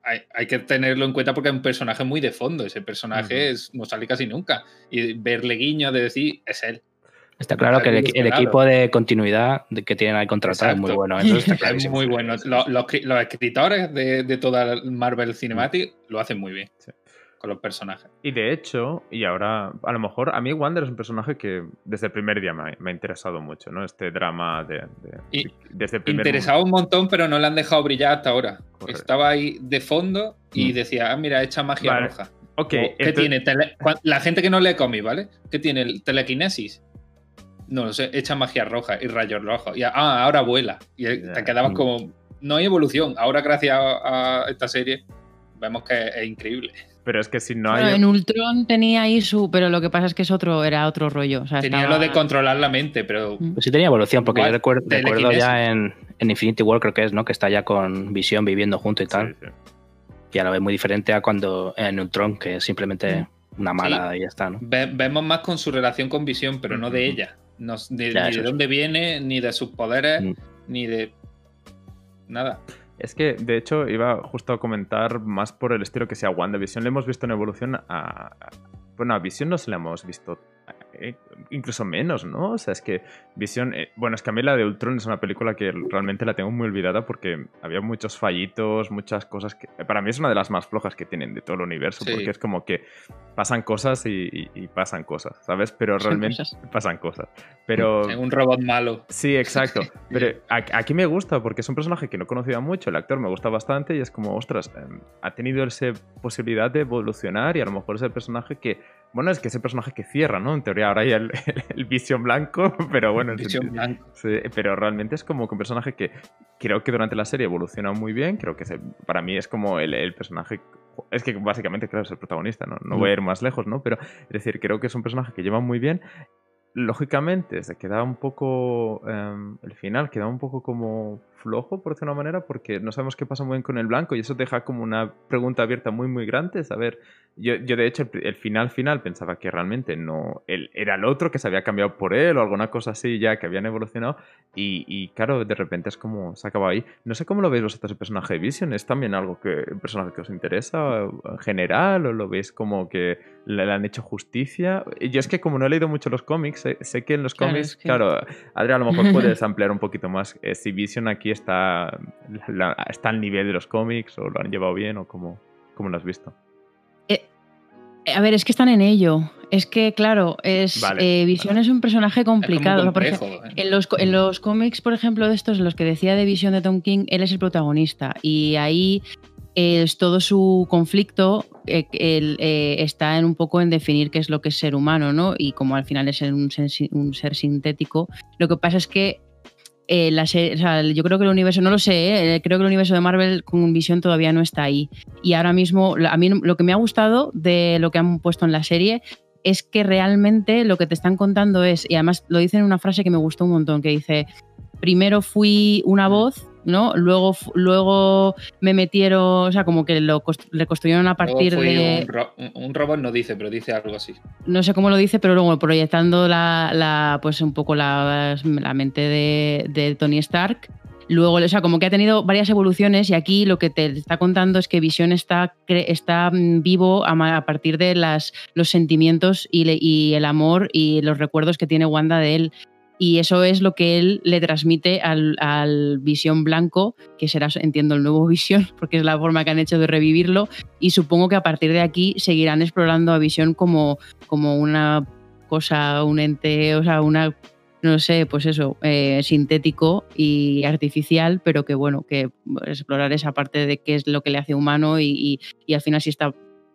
hay- hay que tenerlo en cuenta porque es un personaje muy de fondo. Ese personaje es- no sale casi nunca. Y verle guiños de decir, es él. Está claro que el, equipo de continuidad que tienen ahí contratado es muy bueno. Eso está Es muy bueno. Los, los cri- los escritores de, de toda el Marvel Cinematic lo hacen muy bien. Sí. con los personajes. Y de hecho, y ahora, a lo mejor, a mí Wander es un personaje que desde el primer día me, me ha interesado mucho, ¿no? Este drama de. de- Y desde el primer Interesaba un montón, pero no le han dejado brillar hasta ahora. Correcto. Estaba ahí de fondo y Mm. decía, ah, mira, echa magia Vale. roja. Ok, O, ¿Qué entonces- tiene? Tele- La gente que no lee cómic, ¿vale? ¿Qué tiene? ¿El ¿Telequinesis? No lo sé, echa magia roja y rayos rojos. Y, ah, ahora vuela. Y te quedabas Mm. como. No hay evolución. Ahora, gracias a, a esta serie, vemos que es increíble. Pero es que si no Bueno, hay. en Ultron tenía ahí su. Pero lo que pasa es que es otro, era otro rollo. O sea, Tenía estaba- lo de controlar la mente, pero. Mm. Pues sí tenía evolución, porque Igual, yo recuerdo, ya en, en Infinity War, creo que es, ¿no? Que está ya con Visión viviendo junto y tal. Sí, sí. Y ahora es muy diferente a cuando en Ultron, que es simplemente una mala y ya está, ¿no? Ve- vemos más con su relación con Visión, pero no de ella. No, Ya, ni de dónde viene, ni de sus poderes, Mm. ni de. Nada. Es que, de hecho, iba justo a comentar más por el estilo que sea WandaVision. Le hemos visto en evolución a. a- Bueno, a Vision no se la hemos visto. Eh, incluso menos, ¿no? O sea, es que Vision. eh, bueno, es que a mí la de Ultron es una película que realmente la tengo muy olvidada porque había muchos fallitos, muchas cosas que. Para mí es una de las más flojas que tienen de todo el universo Sí. porque es como que pasan cosas y, y- y pasan cosas, ¿sabes? Pero realmente cosas. pasan cosas. Pero. Un robot malo. Sí, exacto. Pero aquí me gusta porque es un personaje que no conocía mucho, el actor me gusta bastante y es como, ostras, em, ha tenido esa posibilidad de evolucionar y a lo mejor es el personaje que, bueno, es que es el personaje que cierra, ¿no? En teoría ahora hay el, el, Vision blanco, pero bueno, sentido- blanco. Sí, pero realmente es como que un personaje que creo que durante la serie evoluciona muy bien. Creo que se- para mí es como el, el personaje. Es que básicamente, claro, es el protagonista, ¿no? No voy a ir más lejos, ¿no? Pero es decir, creo que es un personaje que lleva muy bien. Lógicamente, se queda un poco. em, el final queda un poco como flojo, por decirlo de una manera, porque no sabemos qué pasa muy bien con el blanco y eso deja como una pregunta abierta muy, muy grande. Saber. Yo, yo de hecho, el, el final final pensaba que realmente no. Él era el otro que se había cambiado por él o alguna cosa así ya que habían evolucionado. Y, y, claro, de repente es como se acaba ahí. No sé cómo lo veis vosotros el personaje de Vision. ¿Es también algo que un personaje que os interesa en general? ¿O lo veis como que le, le han hecho justicia? Yo es que como no he leído mucho los cómics, sé, sé que en los Claro, cómics, es que- claro, Adri, a lo mejor puedes ampliar un poquito más. eh, si Vision aquí está, la- está al nivel de los cómics o lo han llevado bien o cómo, cómo lo has visto. A ver, es que están en ello. Es que, claro, es Vale, eh, Visión es un personaje Es como complicado. Complejo, ejemplo, ¿eh? En los, en los cómics, por ejemplo, de estos, en los que decía de Visión de Tom King, él es el protagonista. Y ahí es todo su conflicto eh, él, eh, está en un poco en definir qué es lo que es ser humano, ¿no? Y como al final es ser un, ser, un ser sintético. Lo que pasa es que eh, la yo creo que el universo, no lo sé, eh, creo que el universo de Marvel con Visión todavía no está ahí. Y ahora mismo, a mí lo que me ha gustado de lo que han puesto en la serie es que realmente lo que te están contando es, y además lo dicen en una frase que me gustó un montón, que dice, primero fui una voz, ¿no? Luego, luego me metieron, o sea, como que lo reconstruyeron a partir de... Un, ro- un- un robot no dice, pero dice algo así. no sé cómo lo dice, pero luego proyectando la, la, pues un poco la, la mente de, de Tony Stark. Luego, o sea, como que ha tenido varias evoluciones y aquí lo que te está contando es que Visión está, está mm, vivo a, partir de las, los sentimientos y, le- y el amor y los recuerdos que tiene Wanda de él. Y eso es lo que él le transmite al, al Visión Blanco, que será, entiendo, el nuevo Visión, porque es la forma que han hecho de revivirlo. Y supongo que a partir de aquí seguirán explorando a Visión como, como una cosa, un ente, o sea, una, no sé, pues eso, eh, sintético y artificial, pero que bueno, que explorar esa parte de qué es lo que le hace humano y, y, y al final si está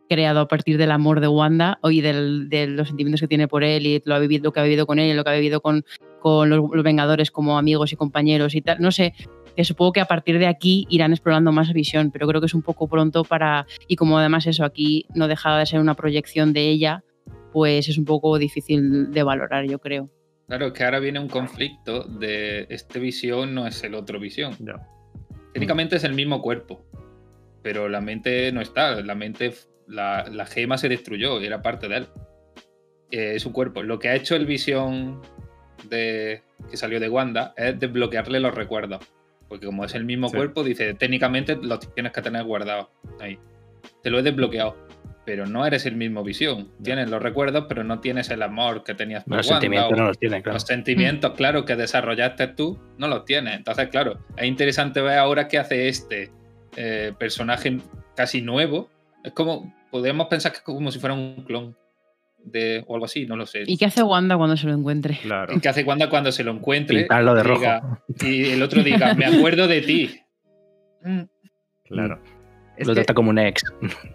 creado a partir del amor de Wanda y del, de los sentimientos que tiene por él y lo, ha vivido, lo que ha vivido con él y lo que ha vivido con, con los, los, Vengadores como amigos y compañeros y tal. No sé, que supongo que a partir de aquí irán explorando más visión, pero creo que es un poco pronto para... Y como además eso, aquí no dejaba de ser una proyección de ella, pues es un poco difícil de valorar, yo creo. Claro, es que ahora viene un conflicto de este visión no es el otro visión. No. Técnicamente es el mismo cuerpo, pero la mente no está. La mente, la, la gema se destruyó y era parte de él. Eh, es su cuerpo. Lo que ha hecho el visión de, que salió de Wanda es desbloquearle los recuerdos. Porque como es el mismo Sí. cuerpo, dice, técnicamente los tienes que tener guardados ahí. Te lo he desbloqueado. Pero no eres el mismo visión. Tienes los recuerdos, pero no tienes el amor que tenías por Los Wanda, sentimientos no los tiene, claro. los sentimientos, claro, que desarrollaste tú, no los tienes. Entonces, claro, es interesante ver ahora qué hace este eh, personaje casi nuevo. Es como podríamos pensar que es como si fuera un clon de, o algo así, no lo sé. ¿Y qué hace Wanda cuando se lo encuentre? Claro. ¿Y qué hace Wanda cuando se lo encuentre? Pintarlo de diga- rojo. Y el otro diga, me acuerdo de ti. Mm, Claro. Es Lo que- trata como un ex.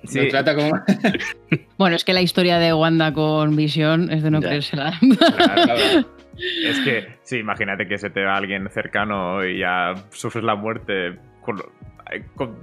sí, Lo trata como... Bueno, es que la historia de Wanda con Visión es de no Ya. creérsela. claro. Es que, sí, imagínate que se te va alguien cercano y ya sufres la muerte. Con, con-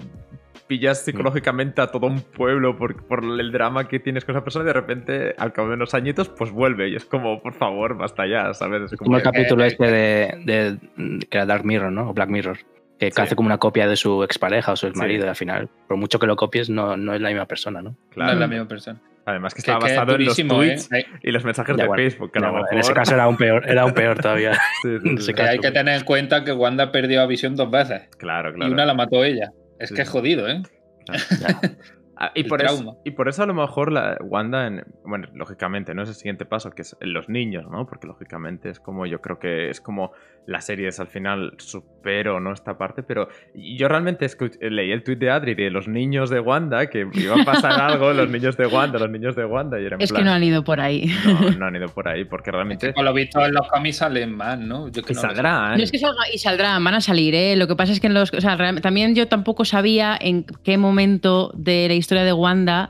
pillas psicológicamente a todo un pueblo por, por el drama que tienes con esa persona y de repente, al cabo de unos añitos, pues vuelve. Y es como, por favor, basta ya, ¿sabes? Es Como el que- capítulo este de, de- que era Dark Mirror, ¿no? O Black Mirror. Que Sí. hace como una copia de su expareja o su Sí. exmarido y al final, por mucho que lo copies, no, no es la misma persona, ¿no? No claro. es la misma persona. Además que Que- estaba que es basado en los durísimo, ¿eh? y los mensajes Ya, de bueno, Facebook. Que a Ya, lo bueno, mejor... en ese caso era un peor, era un peor todavía. Sí, sí, sí. hay que tener en cuenta que Wanda perdió a Visión dos veces. Claro, claro. Y una la mató ella. Es Sí, que es jodido, ¿eh? Ah, y, El por eso, y por eso a lo mejor la Wanda, en- bueno, lógicamente, ¿no? Es el siguiente paso, que es en los niños, ¿no? Porque lógicamente es como, yo creo que es como las series al final supero, ¿no? Esta parte, pero yo realmente escuch- leí el tweet de Adri de los niños de Wanda, que iba a pasar algo, los niños de Wanda, los niños de Wanda, y era en es que no han ido por ahí. no, no han ido por ahí, porque Es realmente... que por lo visto en los cómics salen más, ¿no? Yo que Y no saldrán. No es que salga y saldrán, van a salir, ¿eh? Lo que pasa es que en los. O sea, real- también yo tampoco sabía en qué momento de la historia de Wanda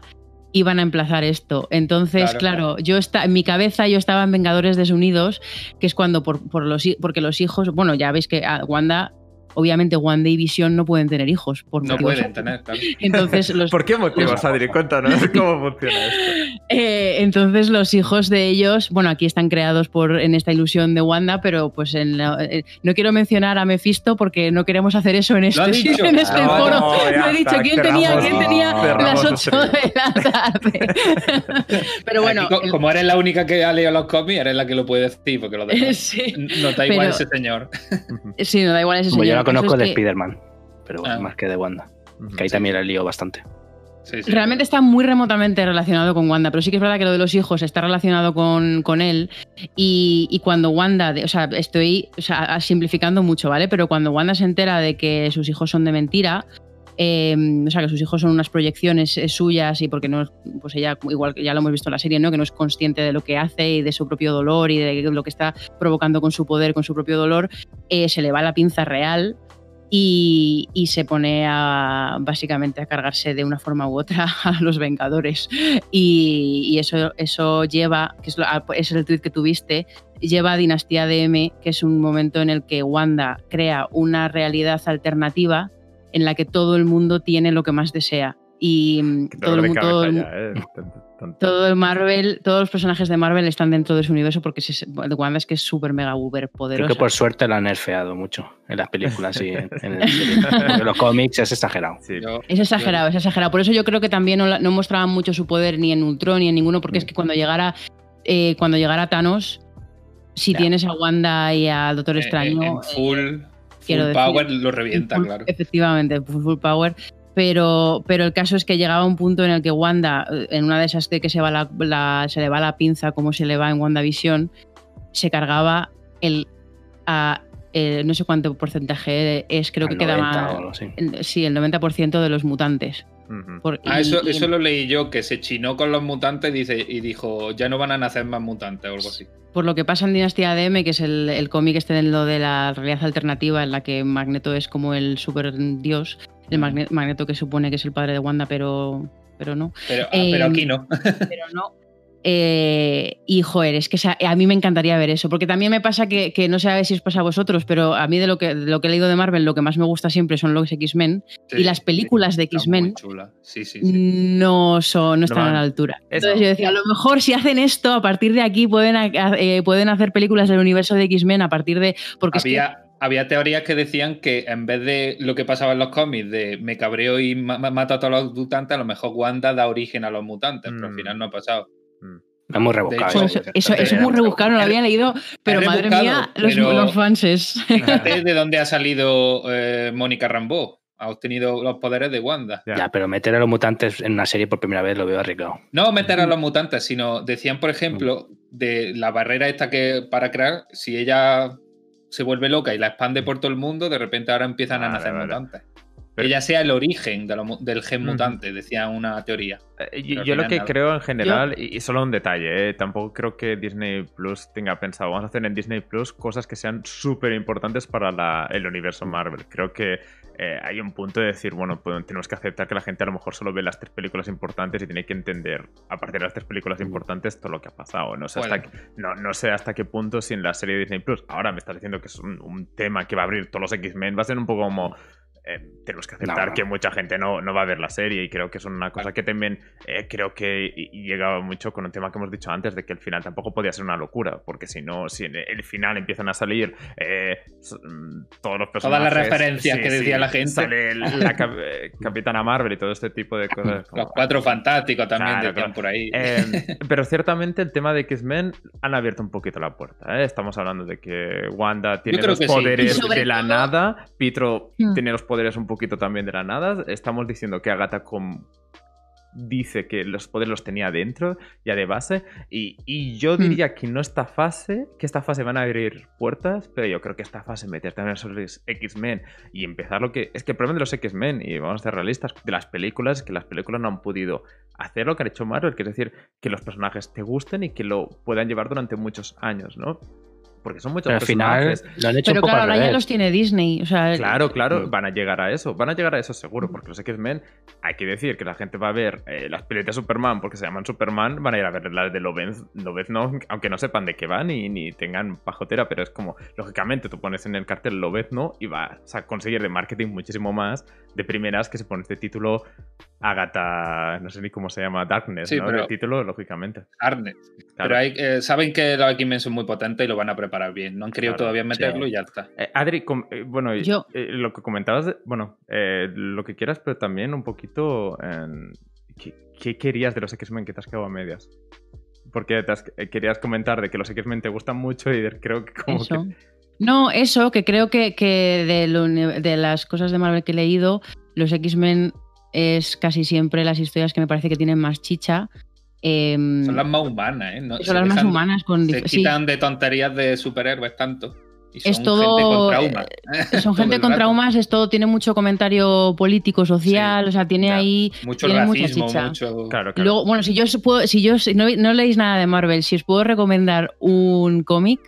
iban a emplazar esto. Entonces, Claro, claro, yo está, en mi cabeza yo estaba en Vengadores Desunidos, que es cuando por, por los porque los hijos, bueno, ya veis que a Wanda, obviamente Wanda y Visión no pueden tener hijos. Por No motivos- pueden tener, claro. Entonces los, ¿Por qué motivos, Adri? Cuéntanos cómo funciona esto. Eh, entonces los hijos de ellos, bueno, aquí están creados por en esta ilusión de Wanda, pero pues en la- eh, no quiero mencionar a Mephisto porque no queremos hacer eso en este, en este No, foro. no, he dicho, ¿quién tenía, cerramos- quién tenía las este 8 de la tarde? pero bueno, Aquí, co- el- como eres la única que ha leído los cómics, eres la que lo puede decir, porque lo demás sí, no da igual Pero- ese señor. sí, no da igual ese señor. La conozco es de que Spider-Man, pero bueno, Ah. más que de Wanda. Que ahí Sí. también la lío bastante. Sí, sí. Realmente está muy remotamente relacionado con Wanda, pero sí que es verdad que lo de los hijos está relacionado con, con él. Y, y cuando Wanda, de- o sea, estoy o sea, simplificando mucho, ¿vale? Pero cuando Wanda se entera de que sus hijos son de mentira, eh, o sea, que sus hijos son unas proyecciones eh, suyas y porque no, pues ella, igual que ya lo hemos visto en la serie, ¿no? Que no es consciente de lo que hace y de su propio dolor y de lo que está provocando con su poder, con su propio dolor, eh, se le va la pinza real y, se pone a básicamente a cargarse de una forma u otra a los Vengadores. Y, y eso, eso lleva, que es, lo- ah, es el tweet que tuviste, lleva a Dinastía DM, que es un momento en el que Wanda crea una realidad alternativa en la que todo el mundo tiene lo que más desea. Y mm, Qué todo el, de mu- todo el cabeza mu- ya, ¿eh? Todo el Marvel, todos los personajes de Marvel están dentro de su universo porque se- de Wanda es que es súper mega uber Creo poderosa. que por suerte la han nerfeado mucho en las películas y en, en el serie. Porque en los cómics es exagerado. Sí. Yo- Es exagerado, es exagerado. Por eso yo creo que también no, mostraban mucho su poder ni en Ultron ni en ninguno, porque es que cuando llegara, eh, cuando llegara Thanos, si Ya. tienes a Wanda y a Doctor eh, Extraño, en eh, full, quiero full decir, power lo revienta, full- claro. Efectivamente, full, full power. Pero, pero el caso es que llegaba un punto en el que Wanda, eh, en una de esas de que se, va la, la- se le va la pinza, como se le va en WandaVision, se cargaba el. a- no sé cuánto porcentaje es, creo que queda 90 más. o algo así. el- Sí, el 90% de los mutantes. Por- Ah, y- eso, y- eso lo leí yo, que se chinó con los mutantes dice, y dijo, ya no van a nacer más mutantes o algo así. por lo que pasa en Dinastía DM, que es el, el cómic este en lo de la realidad alternativa, en la que Magneto es como el super dios, el Magne- Magneto que supone que es el padre de Wanda, pero, pero no. Pero, ah, Eh, pero aquí no. Pero no. Eh, y joder, es que a mí me encantaría ver eso, porque también me pasa que, que no sé si os pasa a vosotros, pero a mí de lo que, de lo que he leído de Marvel, lo que más me gusta siempre son los X-Men y las películas de X-Men chula. Sí, sí, sí. no, son, no están a la altura. Eso. Entonces yo decía, a lo mejor si hacen esto, a partir de aquí pueden, eh, pueden hacer películas del universo de X-Men a partir de... Porque es que- Había, había teorías que decían que en vez de lo que pasaba en los cómics, de me cabreo y ma- ma- mato a todos los mutantes, a lo mejor Wanda da origen a los mutantes, pero al Mm. final no ha pasado. Es muy rebuscado. hecho, eso. eso, es muy rebuscado, no lo había leído, pero madre mía, los, pero- los fanses. Fíjate de dónde ha salido eh, Mónica Rambeau. Ha obtenido los poderes de Wanda. Ya. Ya, pero meter a los mutantes en una serie por primera vez lo veo arriesgado. No meter a los mutantes, sino decían, por ejemplo, de la barrera esta que para crear, si ella se vuelve loca y la expande por todo el mundo, de repente ahora empiezan a Vale, nacer vale. Que ya sea el origen de lo mu- del gen mutante, decía una teoría. Eh, Yo, lo que nada. creo en general, y, y solo un detalle, eh, tampoco creo que Disney Plus tenga pensado, vamos a hacer en Disney Plus cosas que sean súper importantes para la- el universo Marvel. Creo que eh, hay un punto de decir, bueno, pues tenemos que aceptar que la gente a lo mejor solo ve las tres películas importantes y tiene que entender, a partir de las tres películas importantes, todo lo que ha pasado. No sé, hasta, no, no sé hasta qué punto si en la serie de Disney Plus, ahora me estás diciendo que es un, un tema que va a abrir todos los X-Men, va a ser un poco como... eh, tenemos que aceptar no. que mucha gente no, no va a ver la serie y creo que es una cosa que también eh, creo que llegaba mucho con un tema que hemos dicho antes de que el final tampoco podía ser una locura porque si no si en el final empiezan a salir eh, mm, todos los personajes Todas las referencias que decía la gente. sale la cap- eh, Capitana Marvel y todo este tipo de cosas como- Los cuatro fantásticos también Claro, claro. por ahí. eh, pero ciertamente el tema de X-Men han abierto un poquito la puerta. ¿eh? Estamos hablando de que Wanda tiene creo los sí. poderes sobre de la todo- nada, Pietro Hmm. tiene los poderes un poquito también de la nada. Estamos diciendo que Agatha com- dice que los poderes los tenía dentro, ya de base. Y, y yo Hmm. diría que no esta fase, que esta fase van a abrir puertas, pero yo creo que esta fase, meter también a los X-Men y empezar lo que. Es que el problema de los X-Men, y vamos a ser realistas, de las películas, es que las películas no han podido hacer lo que han hecho Marvel, que es decir, que los personajes te gusten y que lo puedan llevar durante muchos años, ¿no? Porque son muchos Pero al final personajes. lo han hecho Pero un poco claro, ahora ya los tiene Disney. O sea, Claro, claro, Mm. van a llegar a eso, van a llegar a eso seguro, porque los X-Men, hay que decir que la gente va a ver eh, las películas de Superman porque se llaman Superman, van a ir a ver las de Lobez, no, aunque no sepan de qué van ni, ni tengan pajotera, pero es como, lógicamente, tú pones en el cartel Lobez no y vas a conseguir de marketing muchísimo más de primeras que se pone este título Agatha, no sé ni cómo se llama, Darkness, Sí, ¿no? pero- El título, lógicamente. Claro. Pero hay, eh, saben que los X-Men son muy potentes y lo van a preparar bien. No han querido Claro, todavía meterlo sí. y ya está. Eh, Adri, com- eh, bueno, y- Yo- eh, lo que comentabas, de- bueno, eh, lo que quieras, pero también un poquito en ¿qué, qué querías de los X-Men que te has quedado a medias? Porque te has- eh, querías comentar de que los X-Men te gustan mucho y de- creo que como Eso. que... No, eso, que creo que, que del uni- de, las cosas de Marvel que he leído, los X-Men es casi siempre las historias que me parece que tienen más chicha. Em, Son las más humanas, ¿eh? No- son las más dejan- humanas con Se sí, quitan de tonterías de superhéroes tanto. Y son Es todo, gente con trauma. son Todo gente el con rato. traumas, es todo, tiene mucho comentario político, social, Sí, o sea, tiene ya. ahí Mucho tiene mucha racismo, chicha. mucho. Claro, Y claro. Luego, bueno, si yo os puedo, si yo si no, no leéis nada de Marvel, si os puedo recomendar un cómic,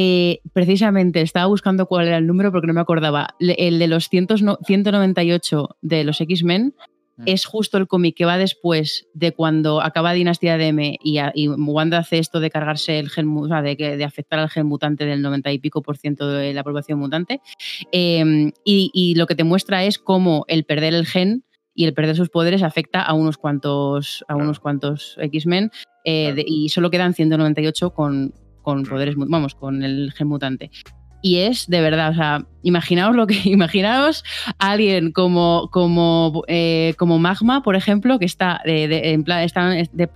eh, precisamente estaba buscando cuál era el número porque no me acordaba. Le- El de los 100 no- 198 de los X-Men Mm. es justo el cómic que va después de cuando acaba Dinastía de M y, a- y Wanda hace esto de cargarse el gen, o sea, de, de afectar al gen mutante del 90 y pico por ciento de la población mutante. Eh, y, y lo que te muestra es cómo el perder el gen y el perder sus poderes afecta a unos cuantos, a Claro. unos cuantos X-Men eh, Claro. y solo quedan 198 con, con poderes, vamos, con el gen mutante. Y es de verdad, o sea, imaginaos lo que, imaginaos a alguien como, como, eh, como Magma, por ejemplo, que está, de- de- en, plan, está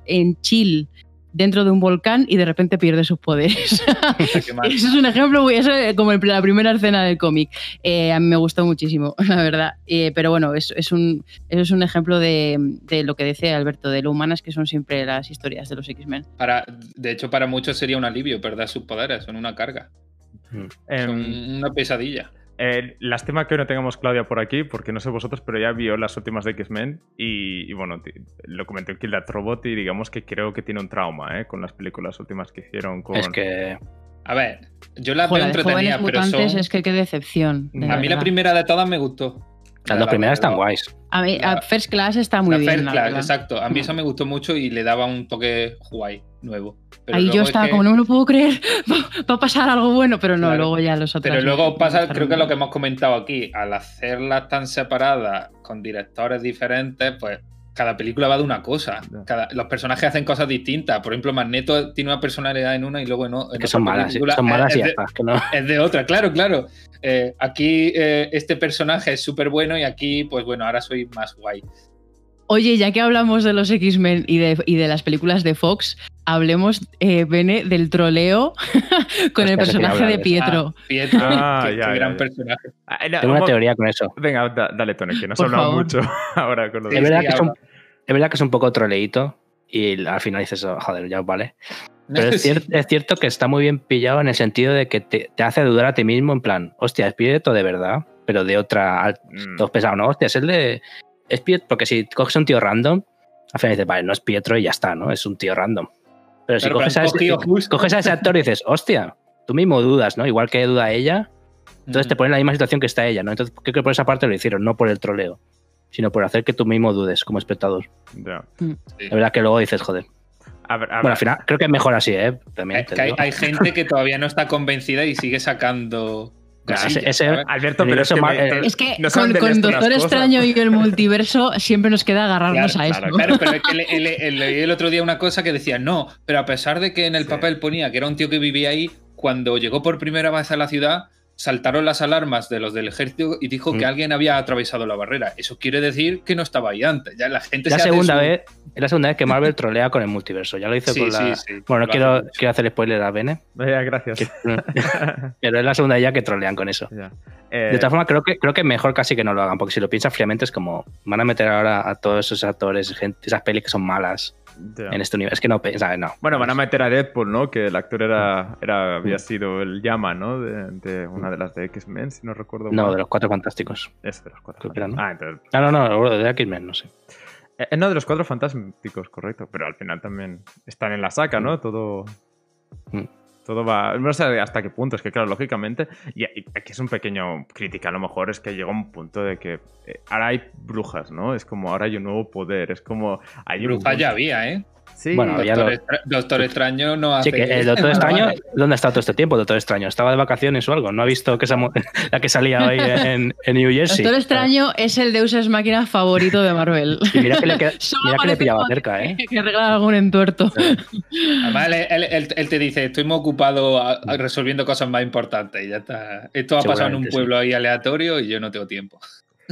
en chill dentro de un volcán y de repente pierde sus poderes. Eso es un ejemplo, eso es como el- la primera escena del cómic. Eh, a mí me gustó muchísimo, la verdad. Eh, pero bueno, es, es un, eso es un ejemplo de, de lo que decía Alberto, de lo humanas que son siempre las historias de los X-Men. Para, de hecho, para muchos sería un alivio perder sus poderes, son una carga, Em, son una pesadilla. Eh, lástima que hoy no tengamos Claudia por aquí, porque no sé vosotros, pero ya vio las últimas de X-Men y, y bueno, lo comenté en Kill That Robot y digamos que creo que tiene un trauma eh, con las películas últimas que hicieron con... Es que A ver, yo la Joder, veo entretenida, jóvenes pero mutantes son... es que qué decepción. de A mí la verdad. primera de todas me gustó. Las dos primeras están guays. A mí, a First Class está muy bien. First la Class, exacto. A mí Mm. eso me gustó mucho y le daba un toque guay, nuevo. Pero Ahí yo es estaba que- como, no me lo puedo creer, va, va a pasar algo bueno, pero no, Claro. luego ya los otros. Pero luego pasa, creo que lo que hemos comentado aquí, al hacerlas tan separadas con directores diferentes, pues cada película va de una cosa. Cada, los personajes hacen cosas distintas. Por ejemplo, Magneto tiene una personalidad en una y luego en, Que son malas, película son malas es y ya de-. Que no. es de otra, claro, claro. Eh, aquí eh, este personaje es súper bueno y aquí, pues bueno, ahora soy más guay. Oye, ya que hablamos de los X-Men y de, y de las películas de Fox, hablemos, eh, Bene, del troleo con el Hostia, personaje de. Pietro. Ah, Pietro, Ah, qué, ya, qué ya, gran ya. personaje. Ah, no, Tengo una teoría con eso. Venga, da- dale, Tony, que nos Por ha hablado favor. mucho ahora con lo Sí, de... es, verdad sí, que habla. Es verdad que es un poco troleíto y al final dices, oh, joder, ya vale. Pero es, cier- es cierto que está muy bien pillado en el sentido de que te, te hace dudar a ti mismo en plan, hostia, ¿es Pietro de verdad? pero de otra. Mm, Todos pensaban, no, hostia, es el de. Es Pietro, porque si coges a un tío random, al final dices, vale, no es Pietro y ya está, ¿no? Es un tío random. Pero si pero coges, a ese, coges a ese actor y dices, hostia, tú mismo dudas, ¿no? Igual que duda ella, entonces te pones en la misma situación que está ella, ¿no? Entonces creo que por esa parte lo hicieron, no por el troleo, sino por hacer que tú mismo dudes como espectador. Sí. La verdad que luego dices, joder. A ver, a Bueno, al final creo que es mejor así, ¿eh? También Es que hay, hay gente que todavía no está convencida y sigue sacando. Ese- ese- ¿sabes? Alberto, pero es que Mar- me- eh, Es que no con, con Doctor. Extraño y el multiverso siempre nos queda agarrarnos Claro, a eso. claro, Claro, pero es que le- le- le- leí el otro día una cosa que decía, no, pero a pesar de que en el Sí. papel ponía que era un tío que vivía ahí, cuando llegó por primera vez a la ciudad, saltaron las alarmas de los del ejército y dijo que Mm. alguien había atravesado la barrera. Eso quiere decir que no estaba ahí antes. Ya la gente la se segunda su- vez, es la segunda vez que Marvel trolea con el multiverso. Ya lo hizo Sí, con la. sí, sí, bueno, no quiero, quiero hacer spoiler a Bene, gracias. pero es la segunda ya que trolean con eso. Eh, De todas formas, creo que, creo que mejor casi que no lo hagan, porque si lo piensas fríamente es como van a meter ahora a todos esos actores, gente, esas pelis que son malas en este universo. Es que no, ¿sabes? No. Bueno, van a meter a Deadpool, ¿no? Que el actor era, era había sido el llama, ¿no? De, de una de las de X-Men, si no recuerdo No, mal. de los cuatro fantásticos. Es de los cuatro. Creo que era, ¿no? Ah, entonces. Ah, no, no, de X-Men, no sé. eh, no, de los cuatro fantásticos, correcto. Pero al final también están en la saca, ¿no? Todo. Todo va. No sé hasta qué punto, es que, claro, lógicamente. Y, aquí es un pequeño crítica, a lo mejor es que llega un punto de que eh, ahora hay brujas, ¿no? Es como ahora hay un nuevo poder, es como. Hay un Bruja ya punto- había, ¿eh? Sí, Bueno, ya Doctor, lo- Extra- Doctor Extraño no hace. Sí, que el Doctor Extraño, ¿dónde ha estado todo este tiempo, Doctor Extraño? ¿Estaba de vacaciones o algo? ¿No ha visto que esa mu- la que salía hoy en, en New Jersey? Doctor Extraño es el Deus Ex Máquina favorito de Marvel. Y mira que le, queda- mira que le pillaba cerca, ¿eh? Que arregla algún entuerto. Además, él, él- él- él te dice, estoy muy ocupado a- a- resolviendo cosas más importantes y ya está. Esto ha pasado en un Seguramente, sí. pueblo ahí aleatorio y yo no tengo tiempo.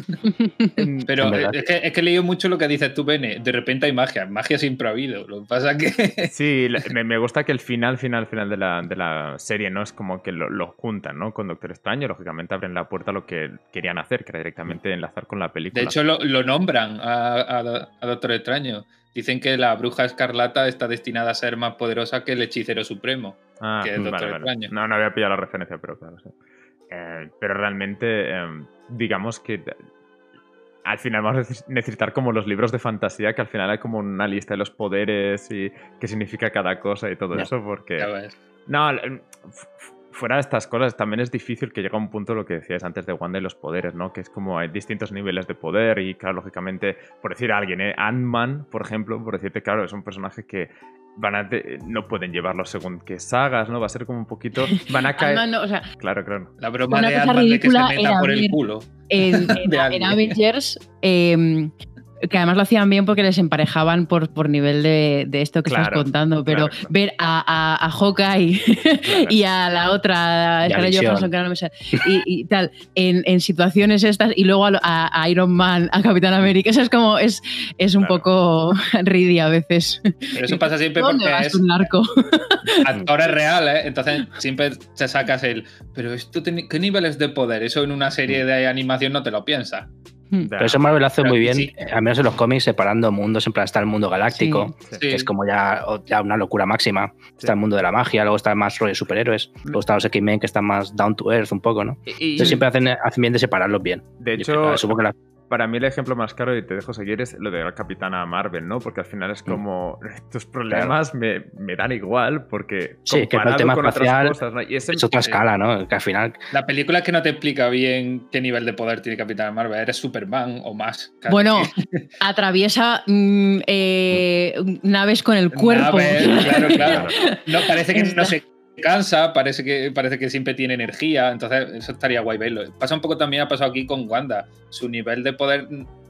Pero es que, es que he leído mucho lo que dices tú, Bene. De repente hay magia, magia siempre ha habido. Lo que pasa que. Sí, me, me gusta que el final, final, final de la, de la serie, ¿no? Es como que lo, lo juntan, ¿no? Con Doctor Extraño, lógicamente abren la puerta a lo que querían hacer, que era directamente enlazar con la película. De hecho, lo, lo nombran a, a- a Doctor Extraño. Dicen que la bruja escarlata está destinada a ser más poderosa que el hechicero supremo. Ah, que es Doctor vale. Extraño. No, no había pillado la referencia, pero claro, sí. Eh, pero realmente, eh, digamos que al final vamos a neces- necesitar como los libros de fantasía, que al final hay como una lista de los poderes y qué significa cada cosa y todo eso, porque... Ya ves. No, f- fuera de estas cosas, también es difícil que llegue a un punto lo que decías antes de Wanda y los poderes, ¿no? Que es como hay distintos niveles de poder y, claro, lógicamente, por decir a alguien, ¿eh? Ant-Man, por ejemplo, por decirte, claro, es un personaje que van a te- no pueden llevarlo según qué sagas, ¿no? Va a ser como un poquito... Van a caer... No, o sea, Claro, claro. La broma Una de cosa Ant-Man de que se ridícula meta por el culo. en, en- en. Avengers, eh, que además lo hacían bien porque les emparejaban por, por nivel de, de esto que Claro, estás contando, pero claro, claro. ver a, a, a Hawkeye y a la otra, a. Johansson, que no me sale, y, y tal, en, en situaciones estas, y luego a, Iron Man, a Capitán América, eso es como, es, es un poco ridi a veces. Pero eso pasa siempre ¿Dónde porque es un narco? actores reales, ¿eh? entonces siempre te sacas el. Pero esto, ¿qué niveles de poder? Eso en una serie de animación no te lo piensas. Pero eso Marvel lo hace muy bien, sí. al menos en los cómics, separando mundos. En plan, está el mundo galáctico, Sí. Sí. que es como ya, ya una locura máxima. Está el mundo de la magia, luego está más rollo de superhéroes. Luego están los X-Men, que están más down to earth un poco, ¿no? Y- y- Entonces siempre hacen, hacen bien de separarlos bien. de hecho, supongo que la- para mí el ejemplo más claro, y te dejo seguir, es lo de la Capitana Marvel, ¿no? Porque al final es como, tus problemas me, me dan igual, porque Sí, que el comparado tema con espacial otras cosas, ¿no? Y ese- es otra escala, ¿no? Que al final La película es que no te explica bien qué nivel de poder tiene Capitán Marvel. Eres Superman o más. casi. Bueno, atraviesa mm, eh, naves con el cuerpo. Naves, claro, claro. No, parece que no se cansa, parece que, parece que siempre tiene energía, entonces eso estaría guay verlo. Pasa un poco también, ha pasado aquí con Wanda. Su nivel de poder,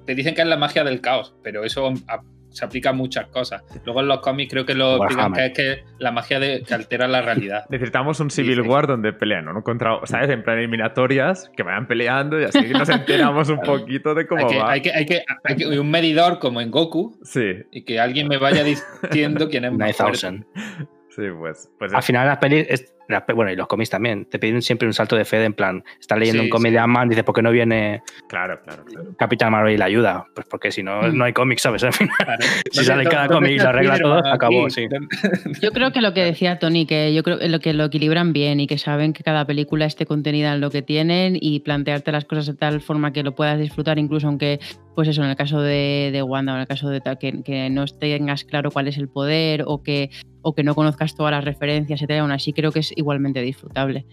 te dicen que es la magia del caos, pero eso a- se aplica a muchas cosas. Luego en los cómics creo que lo explican que es que la magia de, que altera la realidad. Necesitamos un Civil sí. War donde pelean, ¿no? Contra, ¿sabes? En plan eliminatorias, que vayan peleando y así nos enteramos un poquito de cómo Hay que, va. hay, que, hay, que, hay que- un medidor como en Goku Sí, y que alguien me vaya diciendo quién es más fuerte. 9000. Sí, pues. pues Al final las pelis es- bueno, y los cómics también, te piden siempre un salto de fe de en plan, estás leyendo Sí, un cómic sí. de Ant-Man, dices, ¿por qué no viene Claro, claro, claro. Capitán Marvel y la ayuda? Pues porque si no, Mm. no hay cómics, ¿sabes? Al final, Claro. si sale cada cómic y lo arregla todo, acabó, sí. Yo creo que lo que decía Tony, que yo creo que lo que lo equilibran bien y que saben que cada película esté contenida en lo que tienen y plantearte las cosas de tal forma que lo puedas disfrutar, incluso aunque, pues eso, en el caso de, de Wanda o en el caso de tal, que, que no tengas claro cuál es el poder o que, o que no conozcas todas las referencias, etcétera, aún así creo que es igualmente disfrutable.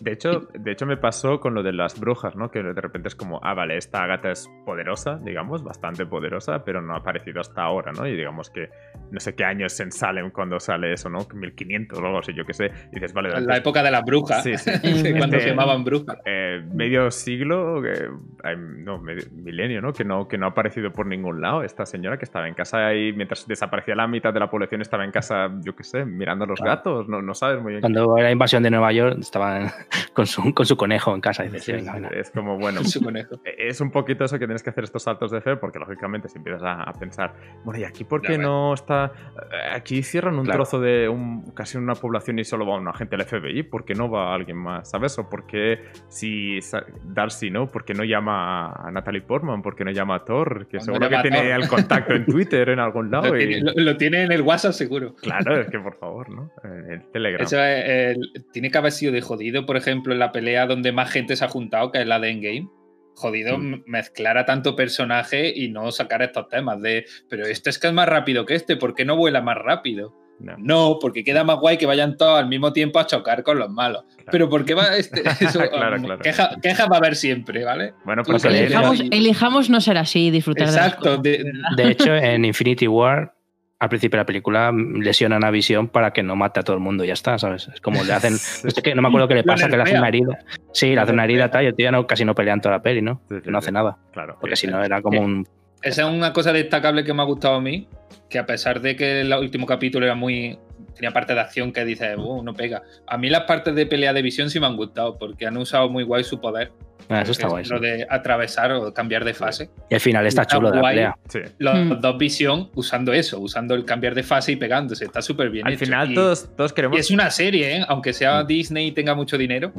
De hecho, de hecho, me pasó con lo de las brujas, ¿no? Que de repente es como, ah, vale, esta gata es poderosa, digamos, bastante poderosa, pero no ha aparecido hasta ahora, ¿no? Y digamos que no sé qué años en Salem cuando sale eso, ¿no? 1500 o algo así, yo qué sé. Y dices, vale, En la época de las brujas, Sí, sí. cuando Este- se llamaban brujas. eh, medio siglo, eh, no, medio- milenio, ¿no? Que, ¿no? que no ha aparecido por ningún lado. Esta señora que estaba en casa y mientras desaparecía la mitad de la población estaba en casa, yo qué sé, mirando a los Claro. gatos, no, no sabes muy bien. Cuando era la invasión de Nueva York, estaba con su, con su conejo en casa. Y dices, Sí, sí, venga, venga. es como, bueno, Su conejo. es un poquito eso que tienes que hacer estos saltos de fe, porque lógicamente si empiezas a, a pensar, bueno, ¿y aquí por qué no está? eh, Aquí cierran un Claro. trozo de un, casi una población y solo va un agente del FBI, ¿por qué no va alguien más? ¿Sabes? O por qué si Darcy, ¿no? ¿Por qué no llama a Natalie Portman? ¿Por qué no llama a Thor? Que No seguro que tiene el contacto en Twitter en algún lado. Lo y- tiene, lo- lo tiene en el WhatsApp seguro. Claro, es que por favor, ¿no? En el Telegram. Eso es, el- tiene que haber sido de jodido, por ejemplo, en la pelea donde más gente se ha juntado, que es la de Endgame. Jodido Mm. mezclar a tanto personaje y no sacar estos temas de, pero este es que es más rápido que este, ¿por qué no vuela más rápido? No, No, porque queda más guay que vayan todos al mismo tiempo a chocar con los malos. claro. Pero ¿por qué va este? Eso, Claro, um, claro. Queja, queja va a haber siempre, ¿vale? Bueno, pues Elijamos, no ser así y disfrutar de las Exacto. cosas. de- De hecho, en Infinity War, al principio de la película, lesionan a Visión para que no mate a todo el mundo y ya está, ¿sabes? Es como le hacen. No, sé qué, no me acuerdo qué le pasa, que le hacen una herida. Sí, le hacen una herida tal, y el tío no, casi no pelea en toda la peli, ¿no? Que no hace nada. Claro. Porque si no era como un. Esa es una cosa destacable que me ha gustado a mí, que a pesar de que el último capítulo era muy tenía parte de acción que dices, "Uh, no pega. A mí las partes de pelea de visión sí me han gustado, porque han usado muy guay su poder. Ah, eso está es guay. sí. Lo de atravesar o cambiar de fase. Y el final está Está chulo de la pelea. Sí. Los Hmm. dos visión usando eso, usando el cambiar de fase y pegándose. Está súper bien Al hecho. final Y- todos, todos queremos... y es una serie, ¿eh? aunque sea Mm. Disney y tenga mucho dinero,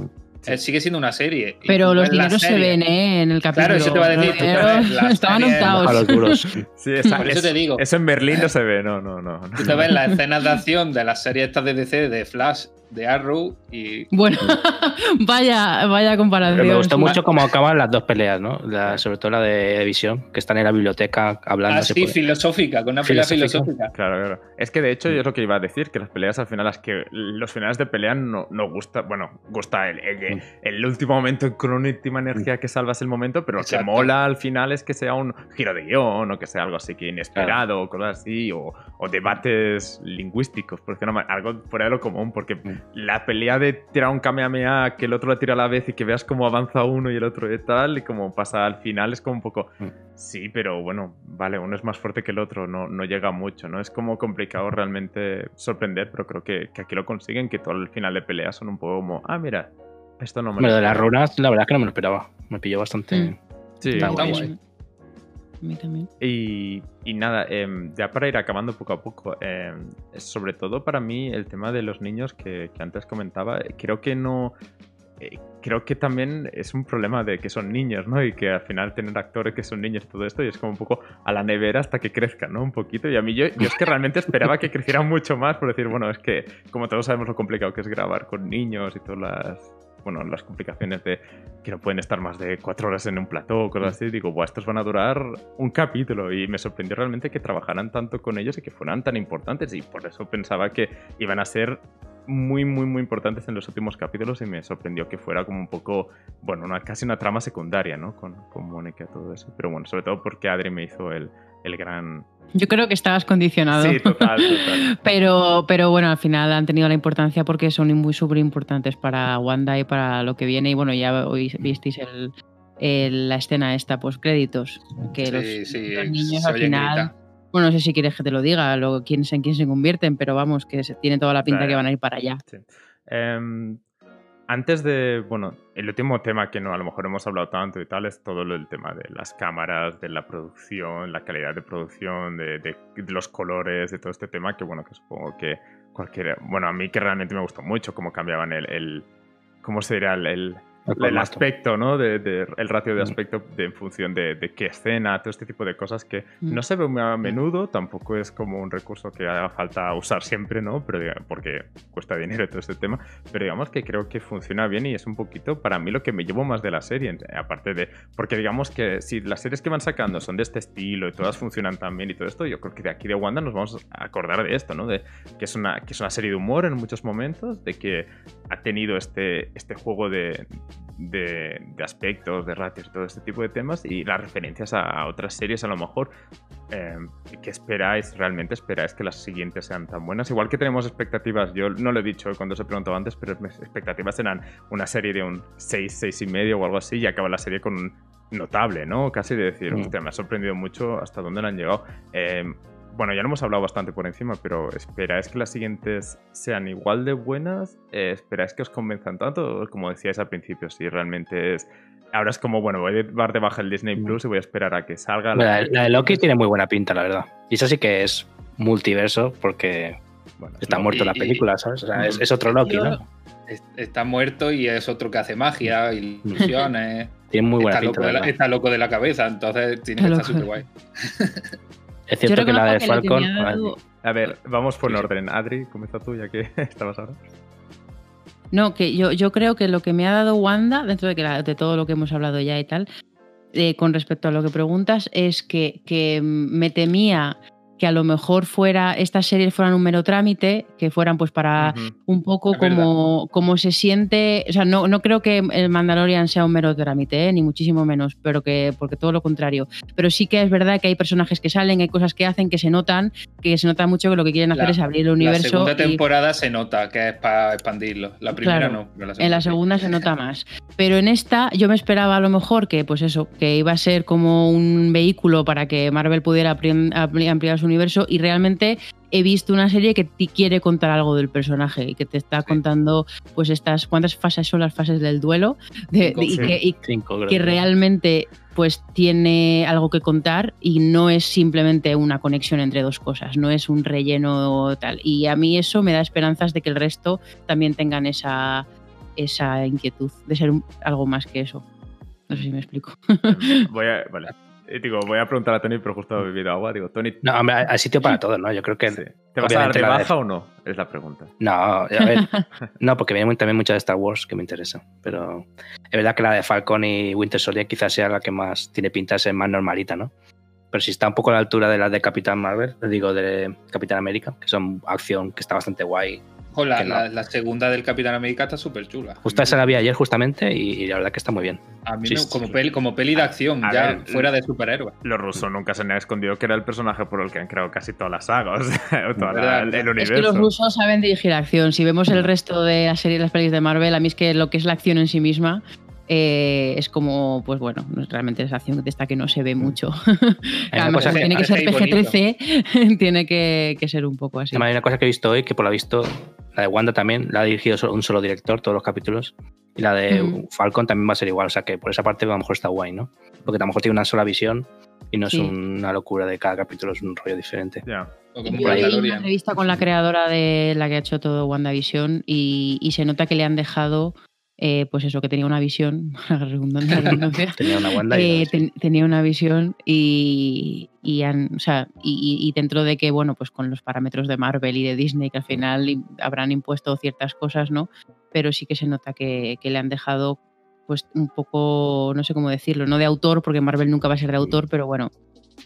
Sí. eh, sigue siendo una serie. Pero los dineros se ven, ¿eh? En el capítulo. Claro, eso te iba a decir, Los dineros Estaban untados. los duros. Sí, esa- Por eso te digo. Eso en Berlín no se ve, no, no, no. no. Tú te ves las escenas de acción de las series estas de DC, de Flash, de Arrow y Bueno, vaya, vaya comparación. Pero me gustó mucho cómo acaban las dos peleas, ¿no? La- sobre todo la de Visión, que están en la biblioteca hablando. así pone- filosófica, con una pelea Filosófica. filosófica. Claro, claro. Es que de hecho yo es lo que iba a decir, que las peleas al final, las que los finales de pelea no, no gusta, bueno, gusta el, el, Mm. el último momento con una última energía que salvas el momento, pero lo que mola al final es que sea un giro de guion o que sea algo así que inesperado o cosas así, o, o debates lingüísticos, por decirlo mal, algo fuera de lo común, porque Mm. La pelea de tirar un Kamehameha, que el otro la tira a la vez y que veas cómo avanza uno y el otro y tal, y cómo pasa al final, es como un poco, Mm. sí, pero bueno, vale, uno es más fuerte que el otro, no, no llega mucho, ¿no? Es como complicado realmente sorprender, pero creo que, que aquí lo consiguen, que todo el final de pelea son un poco como, ah, mira, esto no me lo de las esperaba". runas, la verdad es que no me lo esperaba. Me pilló bastante. Mm. Sí, Está Está guay. Y, nada, em, ya para ir acabando poco a poco, em, sobre todo para mí el tema de los niños que, que antes comentaba, eh, creo que no... eh, creo que también es un problema de que son niños, ¿no? Y que al final tener actores que son niños y todo esto, y es como un poco a la nevera hasta que crezcan, ¿no? Un poquito. Y a mí yo, yo es que realmente esperaba que crecieran mucho más, por decir, bueno, es que como todos sabemos lo complicado que es grabar con niños y todas las... Bueno, las complicaciones de que no pueden estar más de cuatro horas en un plató o cosas así. Digo, Buah, estos van a durar un capítulo. Y me sorprendió realmente que trabajaran tanto con ellos y que fueran tan importantes. Y por eso pensaba que iban a ser muy, muy, muy importantes en los últimos capítulos. Y me sorprendió que fuera como un poco, bueno, una, casi una trama secundaria, ¿no? Con, con Mónica y todo eso. Pero bueno, sobre todo porque Adri me hizo el, el gran. Yo creo que estabas condicionado. Sí, total, total. Pero, pero bueno, al final han tenido la importancia porque son muy súper importantes para Wanda y para lo que viene. Y bueno, ya hoy visteis el, el- la escena esta post créditos. Que Sí, los, sí, los niños al final. Bueno, no sé si quieres que te lo diga, lo, quién, en quién se convierten, pero vamos, que se- tiene toda la pinta que van a ir para allá. Sí. Em, antes de, bueno, el último tema que no a lo mejor hemos hablado tanto y tal es todo el tema de las cámaras, de la producción, la calidad de producción, de, de- de los colores, de todo este tema que bueno, que supongo que cualquiera. Bueno, a mí que realmente me gustó mucho cómo cambiaban el. el ¿Cómo el, el, El el aspecto, ¿no? De, de- el ratio de Mm. aspecto de, en función de, de qué escena, todo este tipo de cosas que Mm. no se ve muy a menudo, tampoco es como un recurso que haga falta usar siempre, ¿no? Pero porque cuesta dinero y todo este tema, pero digamos que creo que funciona bien y es un poquito para mí lo que me llevo más de la serie, aparte de, porque digamos que si las series que van sacando son de este estilo y todas funcionan tan bien y todo esto, yo creo que de aquí de Wanda nos vamos a acordar de esto, ¿no? De que es una, que es una serie de humor en muchos momentos, de que ha tenido este, este juego de, de, de aspectos, de ratios y todo este tipo de temas y las referencias a, a otras series a lo mejor eh, que esperáis, realmente esperáis que las siguientes sean tan buenas. Igual que tenemos expectativas, yo no lo he dicho cuando os he preguntado antes, pero mis expectativas eran una serie de un 6, 6 y medio o algo así y acaba la serie con un notable, ¿no? Casi de decir, hostia, me ha sorprendido mucho hasta dónde le han llegado. Eh, bueno, ya lo hemos hablado bastante por encima, pero ¿esperáis que las siguientes sean igual de buenas? Eh, ¿Esperáis que os convenzan tanto? Como decíais al principio, si realmente es... Ahora es como, bueno, voy a dar de baja el Disney. Plus y voy a esperar a que salga. La, la de Loki tiene muy buena pinta, la verdad. Y eso sí que es multiverso porque Bueno, está no, muerto la película, ¿sabes? O sea, es, otro Loki, ¿no? Es- Está muerto y es otro que hace magia, ilusiones. Tiene muy buena está, pinta, loco la está loco de la cabeza, entonces tiene que Está estar súper guay. Es Yo cierto que la de que Falcon... dado- A ver, vamos por Sí, sí. orden. Adri, comienza tú ya que estabas ahora. No, que yo, yo creo que lo que me ha dado Wanda, dentro de, que la- de todo lo que hemos hablado ya y tal, eh, con respecto a lo que preguntas, es que, que me temía que a lo mejor fuera estas series fueran un mero trámite, que fueran pues para Ujú. un poco Es verdad. como, como se siente. O sea, no, no creo que el Mandalorian sea un mero trámite, ¿eh? ni muchísimo menos, pero que, porque todo lo contrario. Pero sí que es verdad que hay personajes que salen, hay cosas que hacen que se notan, que se nota mucho que lo que quieren hacer La- es abrir el La universo. segunda y- temporada se nota que es para expandirlo. La primera Claro, no. pero en la sí. segunda se nota más. Pero en esta yo me esperaba a lo mejor que, pues eso, que iba a ser como un vehículo para que Marvel pudiera ampliar su universo y realmente he visto una serie que te quiere contar algo del personaje y que te está contando pues estas cuántas fases son las fases del duelo de- Cinco. de- y, Sí. que, y Cinco, creo que realmente pues tiene algo que contar y no es simplemente una conexión entre dos cosas, no es un relleno tal. Y a mí eso me da esperanzas de que el resto también tengan esa, esa inquietud de ser algo más que eso. No sé si me explico. Voy a, vale. Eh, Digo, voy a preguntar a Tony, pero justo he bebido agua. Digo, Tony, No, hombre, hay sitio para todo, ¿no? Yo creo que... sí. ¿te vas a dar de la de- baja o no? Es la pregunta. No, a ver, no, porque viene también mucho de Star Wars que me interesa. Pero es verdad que la de Falcon y Winter Soldier quizás sea la que más tiene pinta de ser más normalita, ¿no? Pero si está un poco a la altura de la de Capitán Marvel, digo de Capitán América, que son acción que está bastante guay. La, que no. la- la segunda del Capitán América está súper chula. Justo esa la vi ayer justamente y, y la verdad que está muy bien. A mí Sí, me- sí. como, peli, como peli de acción, A ya ver, fuera de superhéroe. Los rusos nunca se han escondido que era el personaje por el que han creado casi todas las sagas, o sea, o toda la- el universo. Es que los rusos saben dirigir acción. Si vemos el resto de la serie, las pelis de Marvel, a mí es que lo que es la acción en sí misma eh, es como, pues bueno, no- realmente es acción de esta que no se ve mucho. Una Además, que- tiene que ser parece ahí bonito. PG-13, tiene que, que ser un poco así. Además, hay una cosa que he visto hoy que por lo visto, la de Wanda también la ha dirigido solo- un solo director, todos los capítulos. Y la de Ujú. Falcon también va a ser igual. O sea que por esa parte a lo mejor está guay, ¿no? Porque a lo mejor tiene una sola visión y no es Sí. una locura de cada capítulo, es un rollo diferente. Ya. O Yo una entrevista con la creadora de la que ha hecho todo WandaVision y, y se nota que le han dejado, eh, pues eso, que tenía una visión, redundancia, redundancia, Tenía una eh, ten- tenía visión y, y, han- o sea, y, dentro de que, bueno, pues con los parámetros de Marvel y de Disney, que al final habrán impuesto ciertas cosas, ¿no? Pero sí que se nota que, que le han dejado pues un poco, no sé cómo decirlo, no de autor, porque Marvel nunca va a ser de autor, pero bueno,